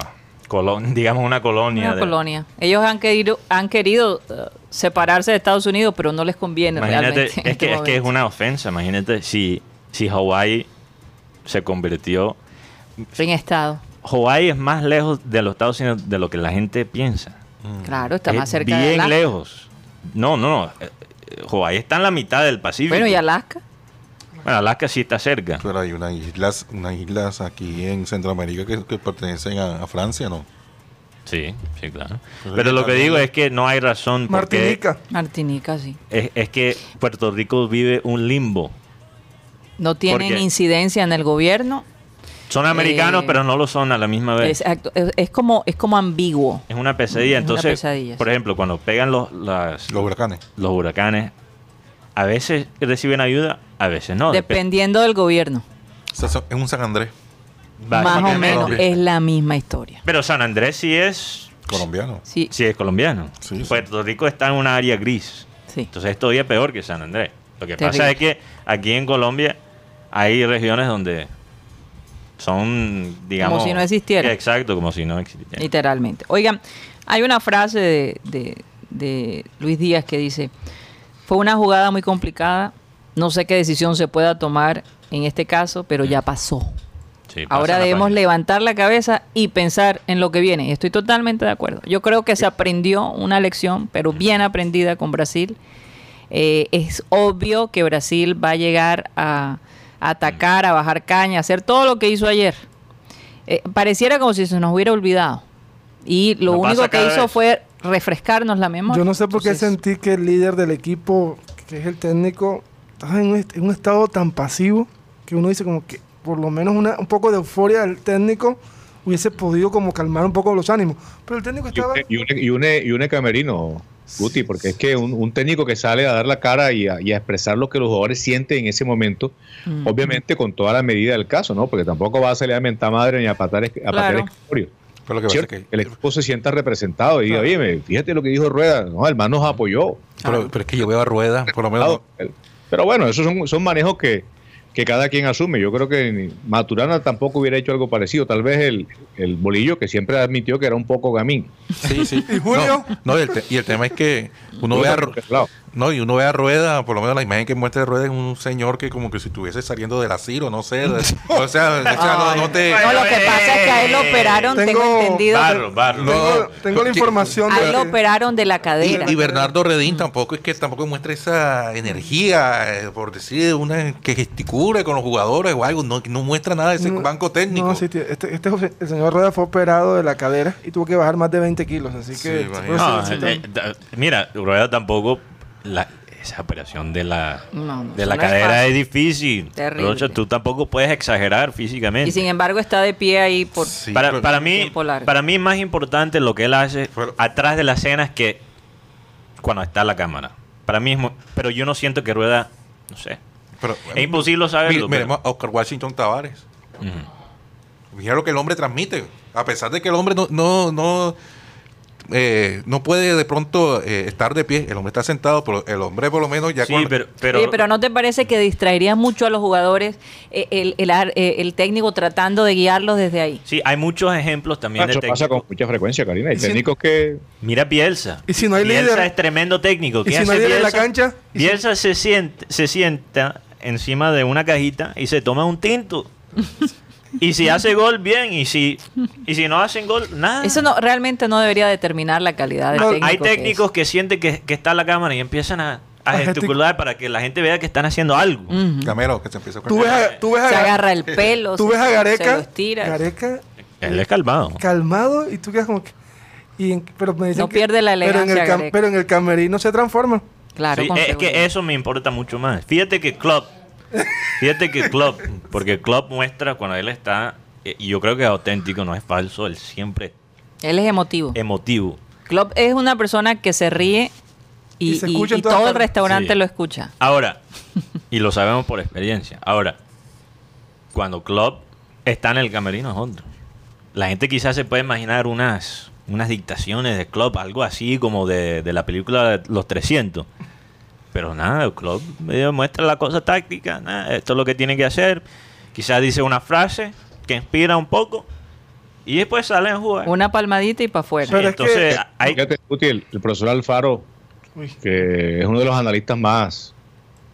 colonia, digamos una colonia. Una de- colonia. Ellos han querido, han querido eh, separarse de Estados Unidos, pero no les conviene Imagínate, realmente. en es este que, es que es una ofensa. Imagínate si, si Hawái se convirtió. En estado. Hawái es más lejos de los Estados Unidos de lo que la gente piensa. Claro, está Es más cerca de bien lejos. No, no, no. eh, eh, Hawái está en la mitad del Pacífico. Bueno, y Alaska. Bueno, Alaska sí está cerca. Pero hay unas islas, unas islas aquí en Centroamérica que, que pertenecen a, a Francia, ¿no? Sí, sí, claro. Pero lo que digo es que no hay razón porque Martinica. Martinica, sí. es, es que Puerto Rico vive un limbo. No tienen incidencia en el gobierno. Son americanos, Eh, pero no lo son a la misma vez. Exacto. Es, es como, es como ambiguo. Es una pesadilla. Es una Entonces, pesadilla, por sí. ejemplo, cuando pegan los, las- Los huracanes. los huracanes, a veces reciben ayuda, a veces no. Dep- Dependiendo del gobierno. O sea, son- es un San Andrés Más o menos. Colombia. Es la misma historia. Pero San Andrés sí es, colombiano. Sí, sí es colombiano. Sí, sí. Puerto Rico está en un área gris. sí. Entonces es todavía peor que San Andrés. Lo que Terrible. pasa es que aquí en Colombia hay regiones donde son, digamos... si no existiera. Exacto, como si no existiera. Literalmente. Oigan, hay una frase de, de- de Luis Díaz que dice, fue una jugada muy complicada, no sé qué decisión se pueda tomar en este caso, pero ya pasó. Sí, pasa Ahora debemos página. levantar la cabeza y pensar en lo que viene. Estoy totalmente de acuerdo. Yo creo que se aprendió una lección, pero bien aprendida con Brasil. Eh, es obvio que Brasil va a llegar a, a atacar, a bajar caña, a hacer todo lo que hizo ayer. Eh, pareciera como si se nos hubiera olvidado. Y lo No único que hizo vez. fue refrescarnos la memoria. Yo no sé por qué sentí que el líder del equipo, que es el técnico, estaba en un, en un estado tan pasivo que uno dice como que por lo menos una, un poco de euforia del técnico hubiese podido como calmar un poco los ánimos. Pero el técnico Y estaba... y une- y une camerino, Guti, porque es que un, un técnico que sale a dar la cara y a, y a expresar lo que los jugadores sienten en ese momento, Mm. obviamente con toda la medida del caso, ¿no? Porque tampoco va a salir a mentar madre ni a patar, a patear Claro. escritorio. Pero lo que pasa que, el equipo se sienta representado y diga, Claro. oye, fíjate lo que dijo Rueda, no, el man nos apoyó. pero, pero es que yo veo a Rueda, por lo menos. Pero bueno, esos son, son manejos que, que cada quien asume. Yo creo que Maturana tampoco hubiera hecho algo parecido. Tal vez el, el bolillo, que siempre admitió que era un poco gamín. Sí, sí. ¿Y Julio? No, no, y, el te- y el tema es que uno ve a. no, y uno ve a Rueda, por lo menos la imagen que muestra de Rueda es un señor que como que si estuviese saliendo del asilo, no sé. de- o sea, o sea, no, no te... No, lo que pasa es que a él lo operaron, tengo, Tengo- entendido. que- Barro, barro. No, Tengo, tengo la información a de él lo operaron de la cadera. y Bernardo Redín tampoco es que tampoco muestra esa energía, eh, por decir, una que gesticule con los jugadores o algo, no, no muestra nada de ese No, banco técnico. No, sí, tío, este, este el señor Rueda fue operado de la cadera y tuvo que bajar más de 20 kilos, así que... Sí, decir- eh, eh, mira, Rueda tampoco. La- esa operación de la, No, no, de la es cadera es, difícil. Terrible. Rocha, tú tampoco puedes exagerar físicamente. Y sin embargo está de pie ahí por... Sí, para, para mí, tiempo largo. para mí es más importante lo que él hace Pero- atrás de la escena es que cuando está la cámara. Para mí es mu- pero yo no siento que Rueda, no sé. Pero, Es imposible saberlo. Mire- pero- miremos a Oscar Washington Tavares. Ujú. Mira lo que el hombre transmite. A pesar de que el hombre no, no, no, eh, no puede de pronto eh, estar de pie, el hombre está sentado, pero el hombre por lo menos ya Sí, con- pero, pero, Oye, pero ¿no te parece que distraería mucho a los jugadores eh, el, el ar- eh, el técnico tratando de guiarlos desde ahí? sí, hay muchos ejemplos también de Eso pasa con técnicos. mucha frecuencia, Karina. Hay Y si- técnicos que Mira Bielsa. Y si no hay Bielsa líder- es tremendo técnico. ¿Y ¿Qué si no hay líder en la cancha? ¿Y si- Bielsa se sienta, se sienta encima de una cajita y se toma un tinto. Y si hace gol, bien. Y si, y si no hacen gol, nada. Eso no realmente no debería determinar la calidad del No, técnico. Hay que es. técnicos que sienten que, que está la cámara y empiezan a, a A gesticular para que la gente vea que están haciendo algo. Ujú. Gamero, que se empieza a Tú ves a, tú ves a, Se agarra el pelo, tú se- ves a Gareca. Gareca Él es calmado. calmado y tú quedas como que... y en- pero me dicen No que- pierde la pero en, el elegancia, cam- pero en el camerino se transforma. Claro, Sí, es seguridad. que eso me importa mucho más. Fíjate que Klopp, fíjate que Klopp, porque Klopp muestra cuando él está, eh, y yo creo que es auténtico, no es falso, él siempre Él es emotivo. emotivo. Klopp es una persona que se ríe y, Y se y- escucha en y todas todo el restaurante Sí. lo escucha. Ahora, y lo sabemos por experiencia, ahora, cuando Klopp está en el camerino es otro. La gente quizás se puede imaginar unas, unas dictaciones de Klopp, algo así como de, de la película de Los 300. Pero nada, Klopp medio muestra la cosa táctica, nada, esto es lo que tiene que hacer. Quizás dice una frase que inspira un poco y después sale a jugar. Una palmadita y para afuera. Pero es Entonces, que- hay, Fíjate, Guti, el, el profesor Alfaro, que es uno de los analistas más,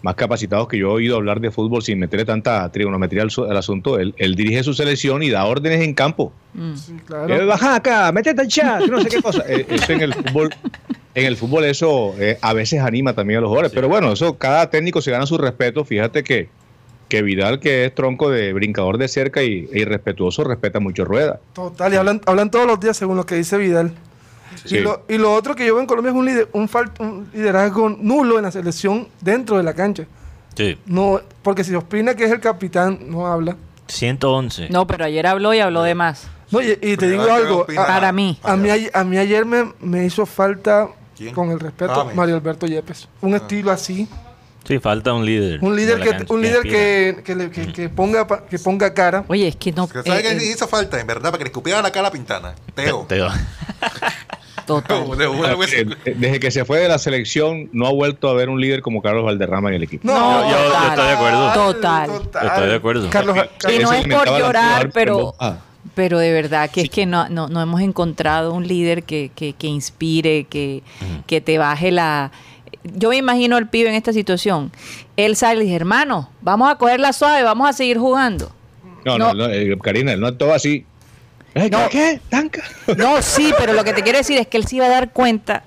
más capacitados que yo he oído hablar de fútbol sin meterle tanta trigonometría al, al asunto, él, él dirige su selección y da órdenes en campo. Mm. Sí, Eh, claro. baja acá, métete al chat, no sé qué cosa. Eh, eso en el fútbol, en el fútbol eso eh, a veces anima también a los jugadores. Pero bueno, eso cada técnico se gana su respeto. Fíjate que, que Vidal, que es tronco de brincador de cerca y, e irrespetuoso, respeta mucho Rueda. Total, y hablan, hablan todos los días según lo que dice Vidal. Sí. Y, lo, y lo otro que yo veo en Colombia es un, lider- un, fal- un liderazgo nulo en la selección dentro de la cancha. sí, No, porque si Ospina, que es el capitán, no habla. 111. No, pero ayer habló y habló de más. No, y, y te digo algo. A, Para mí. a mí, a mí ayer me, me hizo falta, ¿Quién? con el respeto, Ah, Mario Alberto Yepes. Un estilo así. Sí, falta un líder. Un líder, que, cancha, un líder que, que, le- que- que ponga, que ponga cara. Oye, es que no. ¿Sabes qué eh, eh, hizo falta, en verdad? Para que le escupiera la cara a Pintana. Teo. Teo. total. Eh, Desde que se fue de la selección, no ha vuelto a ver un líder como Carlos Valderrama en el equipo. yo- yo estoy de acuerdo. Total. Estoy de acuerdo. Carlos, Y Carlos- no es por llorar, pero, ah. Pero de verdad que es que no, no, no hemos encontrado un líder que, que, que inspire, que, que te baje la... Yo me imagino al pibe en esta situación. Él sale y dice, hermano, vamos a cogerla suave, vamos a seguir jugando. No, No. no, no, eh, Karina, él no actuó así. Eh, No. ¿Qué? ¿Tanca? No, sí, pero lo que te quiero decir es que él se iba a dar cuenta.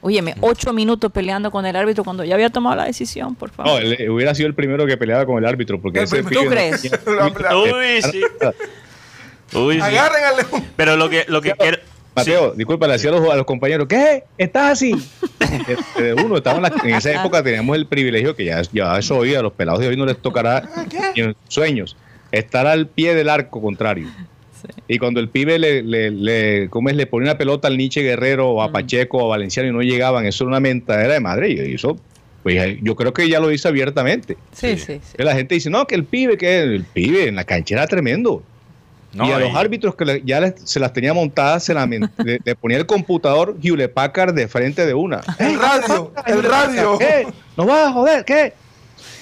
Óyeme, ocho minutos peleando con el árbitro cuando ya había tomado la decisión, por favor. No, él eh, hubiera sido el primero que peleaba con el árbitro. Porque El ese. ¿Tú crees? Uy, sí. Uy, sí. Agarren al león. Pero lo que, lo que quiero. Mateo, disculpa, le decía a los, a los compañeros, ¿qué? ¿Estás así? Este, Uno, estaba en, la- en esa época teníamos el privilegio que ya, ya eso hoy a los pelados de hoy no les tocará ni en sueños, estar al pie del arco contrario. Y cuando el pibe le, le, le, ¿cómo es? le ponía una pelota al Nietzsche Guerrero o a Pacheco o a Valenciano y no llegaban, eso era una mentadera de madre. Y eso, pues yo creo que ya lo dice abiertamente. sí, sí, sí. Que la gente dice, no, que el pibe, que el pibe en la cancha era tremendo. No, y a los árbitros que le- ya les- se las tenía montadas, se la le, le ponía el computador Hewlett Packard de frente de una. El radio, el radio. ¿Qué? ¿No vas a joder? ¿Qué?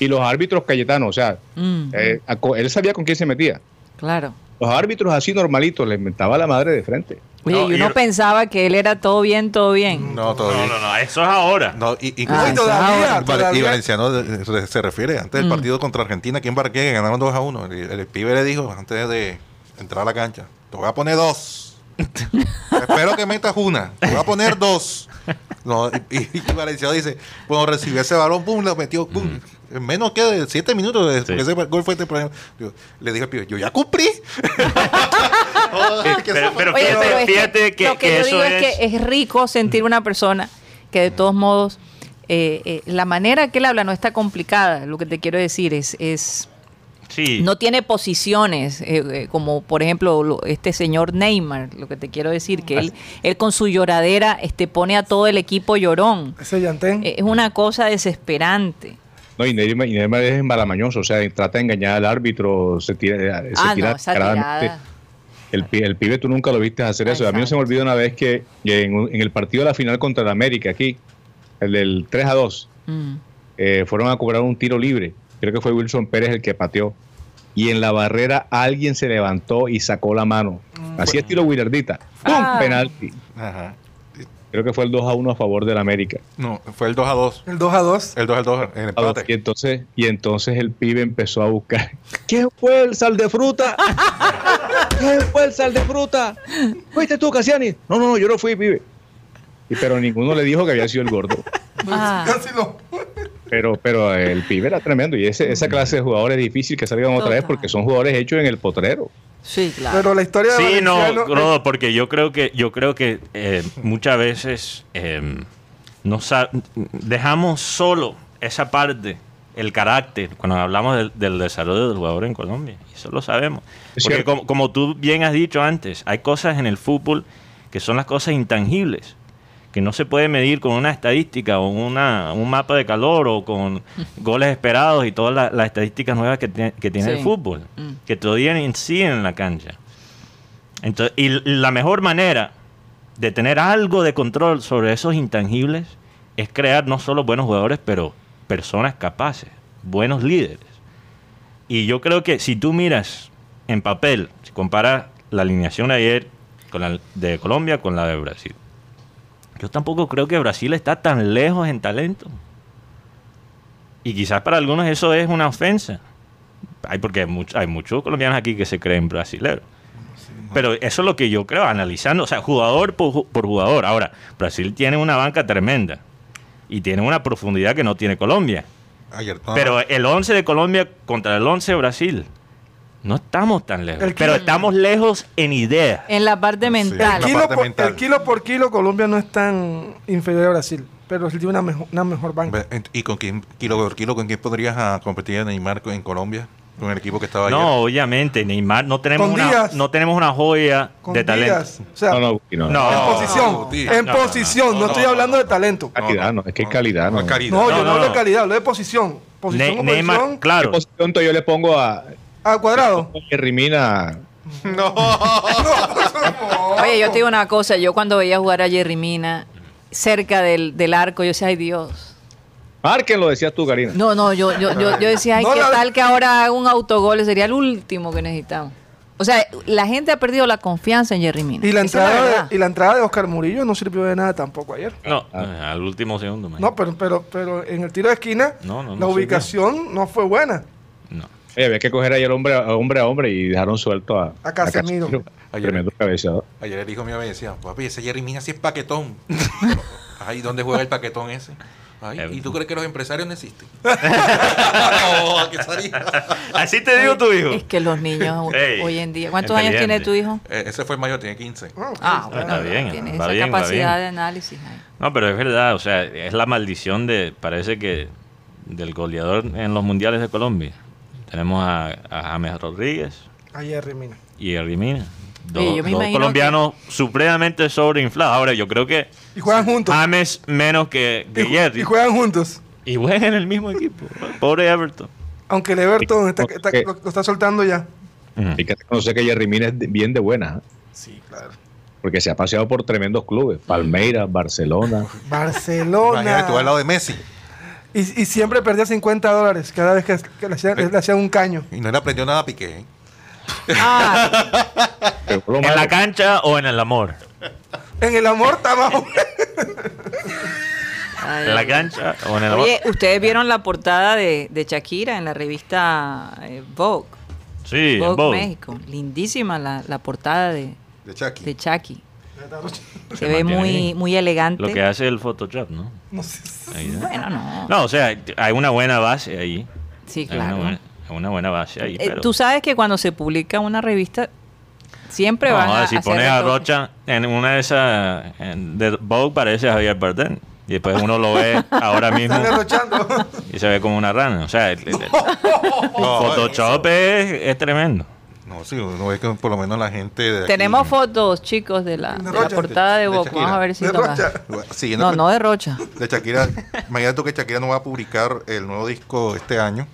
Y los árbitros Cayetanos, o sea, Mm, eh, él sabía con quién se metía. claro. Los árbitros así normalitos les mentaba la madre de frente. Oye, No, y uno y- pensaba que él era todo bien, todo bien. No, todavía. No, no, no, eso es ahora. No, y, y- Ah, todavía, ahora. y. Valenciano se, refiere antes del Mm. partido contra Argentina aquí en Barqué, que ganaron 2 a 1. El, el pibe le dijo antes de entrar a la cancha: Te voy a poner dos. Espero que metas una. Te voy a poner dos. No, y, y- y Valenciano dice: Cuando recibió ese balón, pum, lo metió. Pum. En menos que de 7 minutos de Sí. ese gol fue este problema. Yo- le dije al pibe: Yo ya cumplí. Que Pero- fíjate- es fíjate que- lo que, que yo eso digo es, es- que es rico sentir una persona que de todos modos eh, eh, la manera que él habla no está complicada. Lo que te quiero decir es, es Sí. no tiene posiciones eh, eh, como por ejemplo lo- este señor Neymar. Lo que te quiero decir que él, él con su lloradera este pone a todo el equipo llorón. Ese llantén. Eh, Es una cosa desesperante. No, y Neymar, y Neymar es embalamañoso, o sea, trata de engañar al árbitro, se tira, se ah, tira no. El, el pibe tú nunca lo viste hacer eso. A mí no se me olvida una vez que en, el partido de la final contra el América aquí, el del 3 a 2, Mm. eh, fueron a cobrar un tiro libre. Creo que fue Wilson Pérez el que pateó. Y en la barrera alguien se levantó y sacó la mano. Así estilo Willardita. ¡Pum! Ah. Penalti. Ajá. Creo que fue el 2 a 1 a favor del América. No, fue el 2 a 2. El 2 a 2. El 2 a 2 en el Y empate. entonces, y entonces el pibe empezó a buscar. ¿Qué fue el sal de fruta? trae fuerza al de fruta. ¿Fuiste tú, Casiani? No, no, no, yo no fui, pibe. Y, pero ninguno le dijo que había sido el gordo. Ah, Casi no. Pero, pero el pibe era tremendo. Y ese- esa clase de jugadores es difícil que salgan otra vez porque son jugadores hechos en el potrero. sí, claro. Pero la historia de Sí, no, Rodo, porque yo creo que yo creo que eh, muchas veces eh, no dejamos solo esa parte, el carácter, cuando hablamos del, del desarrollo del jugador en Colombia. Y eso lo sabemos. Es Porque como, como tú bien has dicho antes, hay cosas en el fútbol que son las cosas intangibles que no se puede medir con una estadística o una, un mapa de calor o con goles esperados y todas la- las estadísticas nuevas que, tiene- que tiene Sí. el fútbol, Mm. que todavía inciden en la cancha. Entonces, y la mejor manera de tener algo de control sobre esos intangibles es crear no solo buenos jugadores, pero personas capaces, buenos líderes. Y yo creo que si tú miras en papel, si comparas la alineación de ayer con la de Colombia con la de Brasil, yo tampoco creo que Brasil está tan lejos en talento. Y quizás para algunos eso es una ofensa. Hay porque hay, much- hay muchos colombianos aquí que se creen brasileros. Pero eso es lo que yo creo, analizando, o sea, jugador por, ju- por jugador. Ahora, Brasil tiene una banca tremenda y tiene una profundidad que no tiene Colombia. Ayer, Pero el 11 de Colombia contra el 11 de Brasil, no estamos tan lejos. El pero estamos lejos en ideas. en la parte mental. La Kilo parte por, mental. el kilo por kilo Colombia no es tan inferior a Brasil, pero tiene una mejor, una mejor banca. ¿Y con quién, kilo por kilo, con quién podrías ah, competir a Neymar en Colombia? Con el equipo que estaba ayer. No, obviamente, Neymar, no tenemos, Con una, no tenemos una joya Con de talento. Díaz, o sea, No, no, no. No. en posición, en No, no, posición, no, no, estoy hablando de talento. Calidad, no, es que es calidad, no. es calidad. No, yo no, no, hablo de calidad, hablo de posición. Posición Ne- o Neymar, posición. ¿Qué claro. posición yo le pongo a A cuadrado. Jerry Mina? Oye, yo te digo una cosa, yo cuando veía jugar a Jerry Mina cerca del, del arco, yo decía, ay Dios. Márquenlo, decías tú, Karina. No, no, yo, yo, yo, yo decía, ay, No, qué la- tal que ahora haga un autogol, sería el último que necesitamos. O sea, la gente ha perdido la confianza en Jerry Mina. Y la, entrada de, y la entrada de Oscar Murillo no sirvió de nada tampoco ayer. No, al último segundo. No, pero, pero, pero en el tiro de esquina, No, no, no la sirvió. ubicación no fue buena. No. Oye, había que coger ayer hombre a hombre, a hombre y dejaron suelto a, A Casemiro. Ayer. Tremendo cabeceador. Ayer el hijo mío me decía, papi, ese Jerry Mina sí es paquetón. Ay, ¿dónde juega el paquetón ese? Ay, ¿y tú crees que los empresarios no existen? no, ¿qué sería? Así te digo tu hijo. Es que los niños Ey, hoy en día. ¿Cuántos años tiene tu hijo? Eh, ese fue el mayor, tiene 15. Ah, bueno, Está bien, tiene esa bien, capacidad de análisis. ahí. No, pero es verdad, o sea, es la maldición de, parece que, del goleador en los mundiales de Colombia. Tenemos a, a James Rodríguez y a Rimina. Dos, Oye, yo me dos colombianos supremamente sobreinflados. Ahora, yo creo que Y juegan juntos. James menos que, que Y, Jerry. y juegan juntos. Y juegan en el mismo equipo. Pobre Everton. Aunque el Everton está, Ok. está- lo, lo está soltando ya. Hay que reconocer que Jerry Mina es bien de buena, ¿eh? Sí, claro. porque se ha paseado por tremendos clubes. Palmeiras, Barcelona. Barcelona. Imagínate tú al lado de Messi. Y, y siempre perdía 50 dólares cada vez que, que le, hacían, le hacían un caño. Y no le aprendió nada a Piqué. ¿eh? Ah, ¿En la cancha o en el amor? En el amor está más ¿En la cancha o en el amor? Oye, ustedes vieron la portada de, de Shakira en la revista eh, Vogue, sí, en Vogue, Vogue. México. Lindísima la, la portada de, De Chucky. de Chucky. Se, Se ve muy, muy elegante. Lo que hace el Photoshop, ¿no? No sé. Ahí, ¿no? Bueno, no. No, o sea, hay una buena base ahí. Sí, Hay claro. una buena, hay una buena base ahí. Eh, pero- Tú sabes que cuando se publica una revista, siempre No, van a si pones a. Rocha en una de esas en- de Vogue parece a Javier Bardem. Y después uno lo ve ahora mismo y se ve como una rana. O sea, el, el- Photoshop es, es tremendo. No, sí, uno ve que por lo menos la gente de aquí- Tenemos fotos, chicos, de la, De de la Rocha. portada de. Shakira. Vamos a ver si De. Rocha. No, no de Rocha. de Shakira. Imagínate tú que Shakira no va a publicar el nuevo disco este año,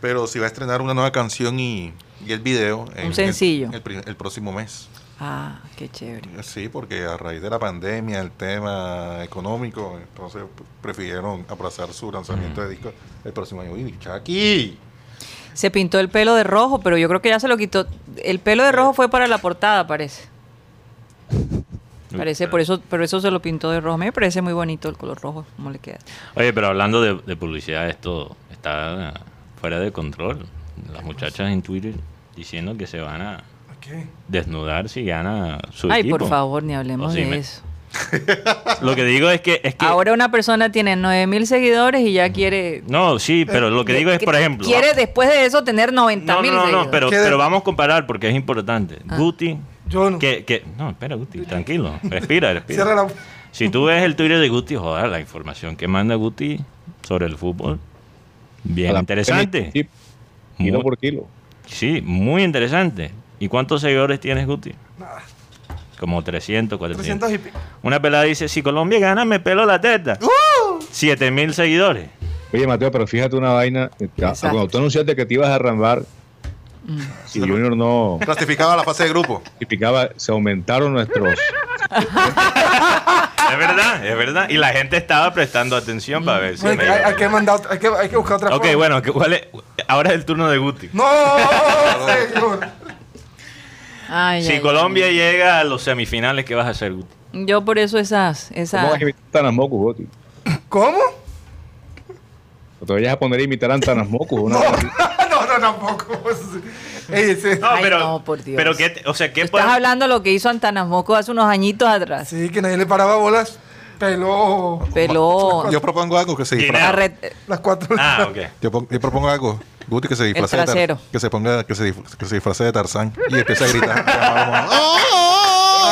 pero sí va a estrenar una nueva canción y, y el video. en el- sencillo. El, próximo mes. Ah, qué chévere. Sí, porque a raíz de la pandemia, el tema económico, entonces p- prefirieron aplazar su lanzamiento de disco el próximo año. Uy, Chucky. Se pintó el pelo de rojo, pero yo creo que ya se lo quitó. El pelo de rojo fue para la portada, parece. Parece, por eso, por eso se lo pintó de rojo. A mí me parece muy bonito el color rojo, cómo le queda. Oye, pero hablando de, de publicidad, esto está fuera de control. Las muchachas en Twitter diciendo que se van a, desnudar si gana su Ay, equipo. por favor, ni hablemos de eso. Lo que digo es que es que Ahora una persona tiene 9 mil seguidores y ya quiere... no, sí, pero lo que digo es, por ejemplo, Quiere después de eso tener 90 no, mil no, no, no, seguidores. pero, vamos a comparar porque es importante. Ah. Guti, Yo no. que, que no, espera, Guti, tranquilo, respira, respira. Cierra la... Si tú ves el Twitter de Guti, joder, la información que manda Guti sobre el fútbol, bien la interesante. Sí, kilo Muy- por kilo. Sí, muy interesante. ¿Y cuántos seguidores tienes, Guti? Como 300, 400. 300 y pico. Una pelada dice, si Colombia gana, me pelo la teta. ¡Uh! 7 mil seguidores. Oye, Mateo, pero fíjate una vaina. Exacto. Cuando tú anunciaste que te ibas a arrambar, si Junior no Clasificaba la fase de grupo. clasificaba, se aumentaron nuestros. Es verdad, es verdad. Y la gente estaba prestando atención para ver si... Hay, me hay- iba. hay que mandar, otra- hay que, hay que buscar otra Ok, forma. bueno, que- ¿cuál es? ahora es el turno de Guti. No, señor. Ay, Si ay, Colombia llega a los semifinales, ¿qué vas a hacer, Guti? Yo por eso esas... ¿Cómo esas... vas a imitar a Goti? ¿Cómo? ¿O te vayas a poner a imitar a Tanasmoku? Una No, no, no, tampoco. No, Ay, pero, no, por Dios. pero ¿qué, te- o sea, ¿qué Estás podemos- hablando de lo que hizo Antanasmoco hace unos añitos atrás. Sí, que nadie le paraba bolas. Peló Peló... Yo propongo algo que se ¿Quién disfrace. las cuatro. Ah, ok. Yo propongo algo. Guti que se disfrace de que se ponga que se, que se disfrace de Tarzán y empieza a gritar.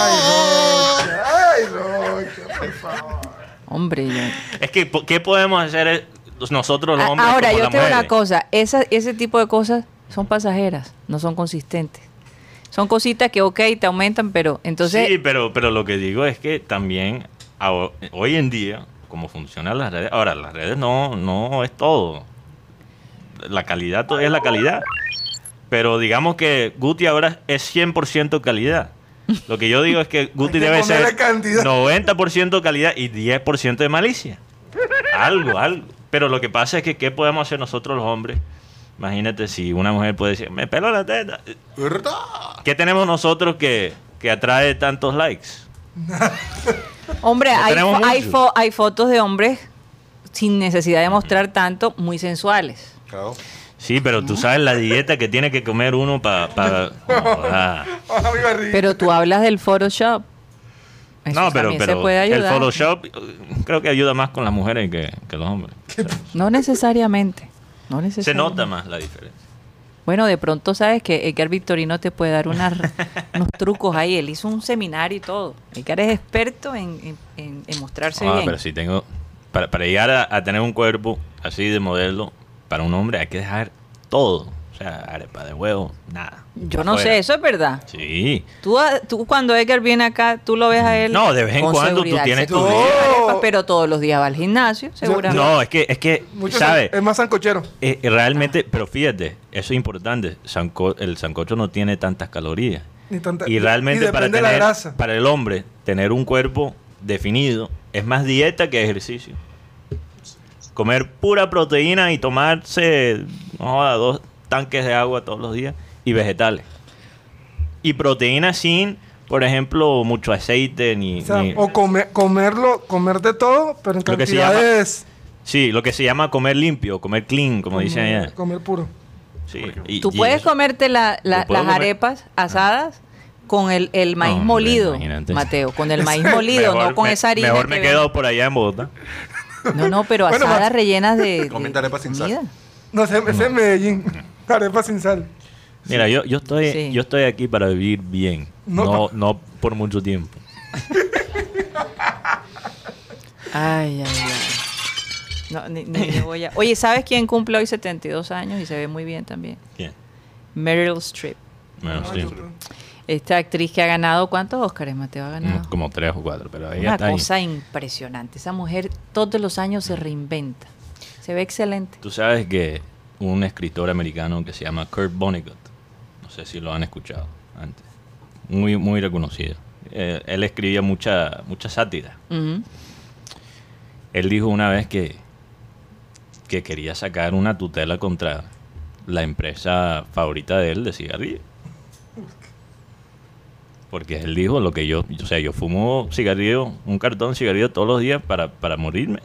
Ay, Rocha. Ay, por favor. Hombre, yo- Es que, ¿qué podemos hacer eh, nosotros los hombres Ahora, yo te digo una cosa, esa, ese tipo de cosas son pasajeras, no son consistentes. Son cositas que, ok, te aumentan, pero entonces... sí, pero, pero lo que digo es que también hoy en día, como funcionan las redes, ahora las redes no, no es todo. La calidad todavía es la calidad. Pero digamos que Guti ahora es 100% calidad. Lo que yo digo es que Guti que debe ser cantidad. 90% calidad y 10% de malicia. Algo, algo. Pero lo que pasa es que ¿qué podemos hacer nosotros los hombres? Imagínate si una mujer puede decir, me pelo la teta. ¿Verdad? ¿Qué tenemos nosotros que, que atrae tantos likes? Hombre, No hay, fo- hay, fo- hay fotos de hombres sin necesidad de mostrar tanto, muy sensuales. Claro. Sí, pero tú sabes la dieta que tiene que comer uno para... Pa. Ah. Pero tú hablas del Photoshop. Eso no, pero, pero se puede el. Photoshop eh, creo que ayuda más con las mujeres que, que los hombres. O sea, No necesariamente. No se necesariamente. nota más la diferencia. Bueno, de pronto sabes que Edgar Victorino te puede dar unas- unos trucos ahí. Él hizo un seminario y todo. Edgar es experto en, en- en- en mostrarse Ah, bien. pero si tengo... Para, para llegar a, a tener un cuerpo así de modelo, para un hombre hay que dejar todo. O sea, arepa de huevo, nada. Yo no Afuera. sé, eso es verdad. Sí. Tú, cuando Edgar viene acá, tú lo ves a él. No, de vez en con cuando tú tienes tu día. Pero todos los días va al gimnasio, seguramente. No, es que, es que Mucho ¿sabes? Es más sancochero. Eh, eh, realmente, pero fíjate, eso es importante. Sanco- el sancocho no tiene tantas calorías. Ni tanta- Y realmente y para, de la tener, grasa. para el hombre, tener un cuerpo definido es más dieta que ejercicio. Comer pura proteína y tomarse no joda, dos tanques de agua todos los días y vegetales. Y proteína sin, por ejemplo, mucho aceite ni... O, sea, ni- o come- comerlo, comer de todo, pero en Lo que se llama- cantidades. sí, lo que se llama comer limpio, comer clean, como dicen comer- allá. Comer puro. Sí, y- Tú y puedes eso- comerte la- la- Yo puedo las comer- arepas asadas con el, el maíz molido. Mateo, con el maíz molido, Mejor no con me- esa harina. Mejor que me ven- quedo por allá en Bogotá. No, no, pero Bueno, asadas rellenas de, sin sal. No sé, ese es Medellín. Arepa sin sal. Mira, yo, yo estoy Sí. yo estoy aquí para vivir bien, No, no, no, por mucho tiempo. Ay, ay, ay. No, ni, ni- ni voy a... Oye, ¿sabes quién cumple hoy 72 años y se ve muy bien también? ¿Quién? Meryl Streep. Bueno, sí. Esta actriz que ha ganado, ¿cuántos Óscares, Mateo, ha ganado? Como tres o cuatro, pero ella Una está ahí. cosa impresionante. Esa mujer todos los años se reinventa. Se ve excelente. Tú sabes que un escritor americano que se llama Kurt Vonnegut, no sé si lo han escuchado antes, muy, muy reconocido. Eh, él escribía mucha, mucha sátira. Él dijo una vez que, que quería sacar una tutela contra la empresa favorita de él de cigarrillos. Porque él dijo lo que yo, o sea, yo fumo cigarrillo, un cartón de cigarrillo todos los días para, para morirme.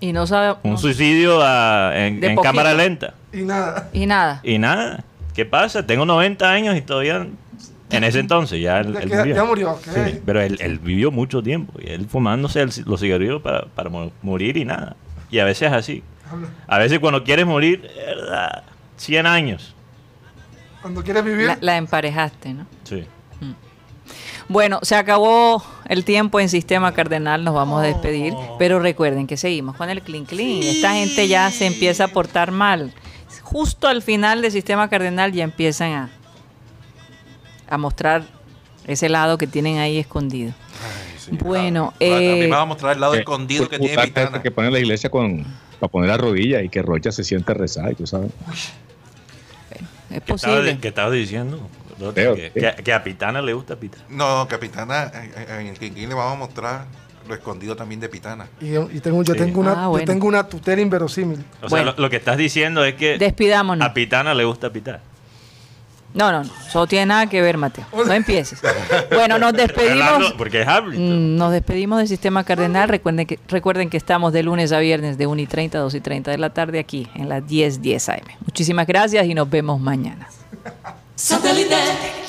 Y no sabe... Un no- suicidio a- en, cámara lenta. Y nada. y nada. Y nada, ¿qué pasa? Tengo 90 años y todavía En ese entonces ya él, Ya él murió. ya murió, ok. Sí, pero él, él vivió mucho tiempo y él fumándose el- los cigarrillos para, para mo- morir y nada. Y a veces es así. A veces cuando quieres morir, ¿verdad? 100 años. Cuando quieres vivir, La, la emparejaste, ¿no? Sí. Bueno, se acabó el tiempo en Sistema Cardenal, nos vamos a despedir, pero recuerden que seguimos con el clean clean. Esta gente ya se empieza a portar mal. Justo al final del Sistema Cardenal ya empiezan a, a mostrar ese lado que tienen ahí escondido. Ay, sí. Bueno, a mí eh, me va a mostrar el lado Eh, escondido que tiene Pitana. Que pone la iglesia con, para poner la rodilla y que Rocha se siente tú sabes. Es ¿Qué estaba, posible. qué estaba diciendo? Que, que- que a Pitana le gusta Pitana. No, Capitana, eh, eh, en el Quinquín le vamos a mostrar lo escondido también de Pitana. y, tengo, yo, Sí. tengo una, Ah, bueno. yo tengo una tutera inverosímil. O Bueno. sea, lo, lo que estás diciendo es que Despidámonos. a Pitana le gusta pitar. No, no, no, eso no tiene nada que ver, Mateo. No empieces. Bueno, nos despedimos. Porque es. Mm, Nos despedimos del Sistema Cardenal. Recuerden que, recuerden que estamos de lunes a viernes de 1 y 30 a 2 y 30 de la tarde aquí en las 10, 10 AM. Muchísimas gracias y nos vemos mañana. Satellite.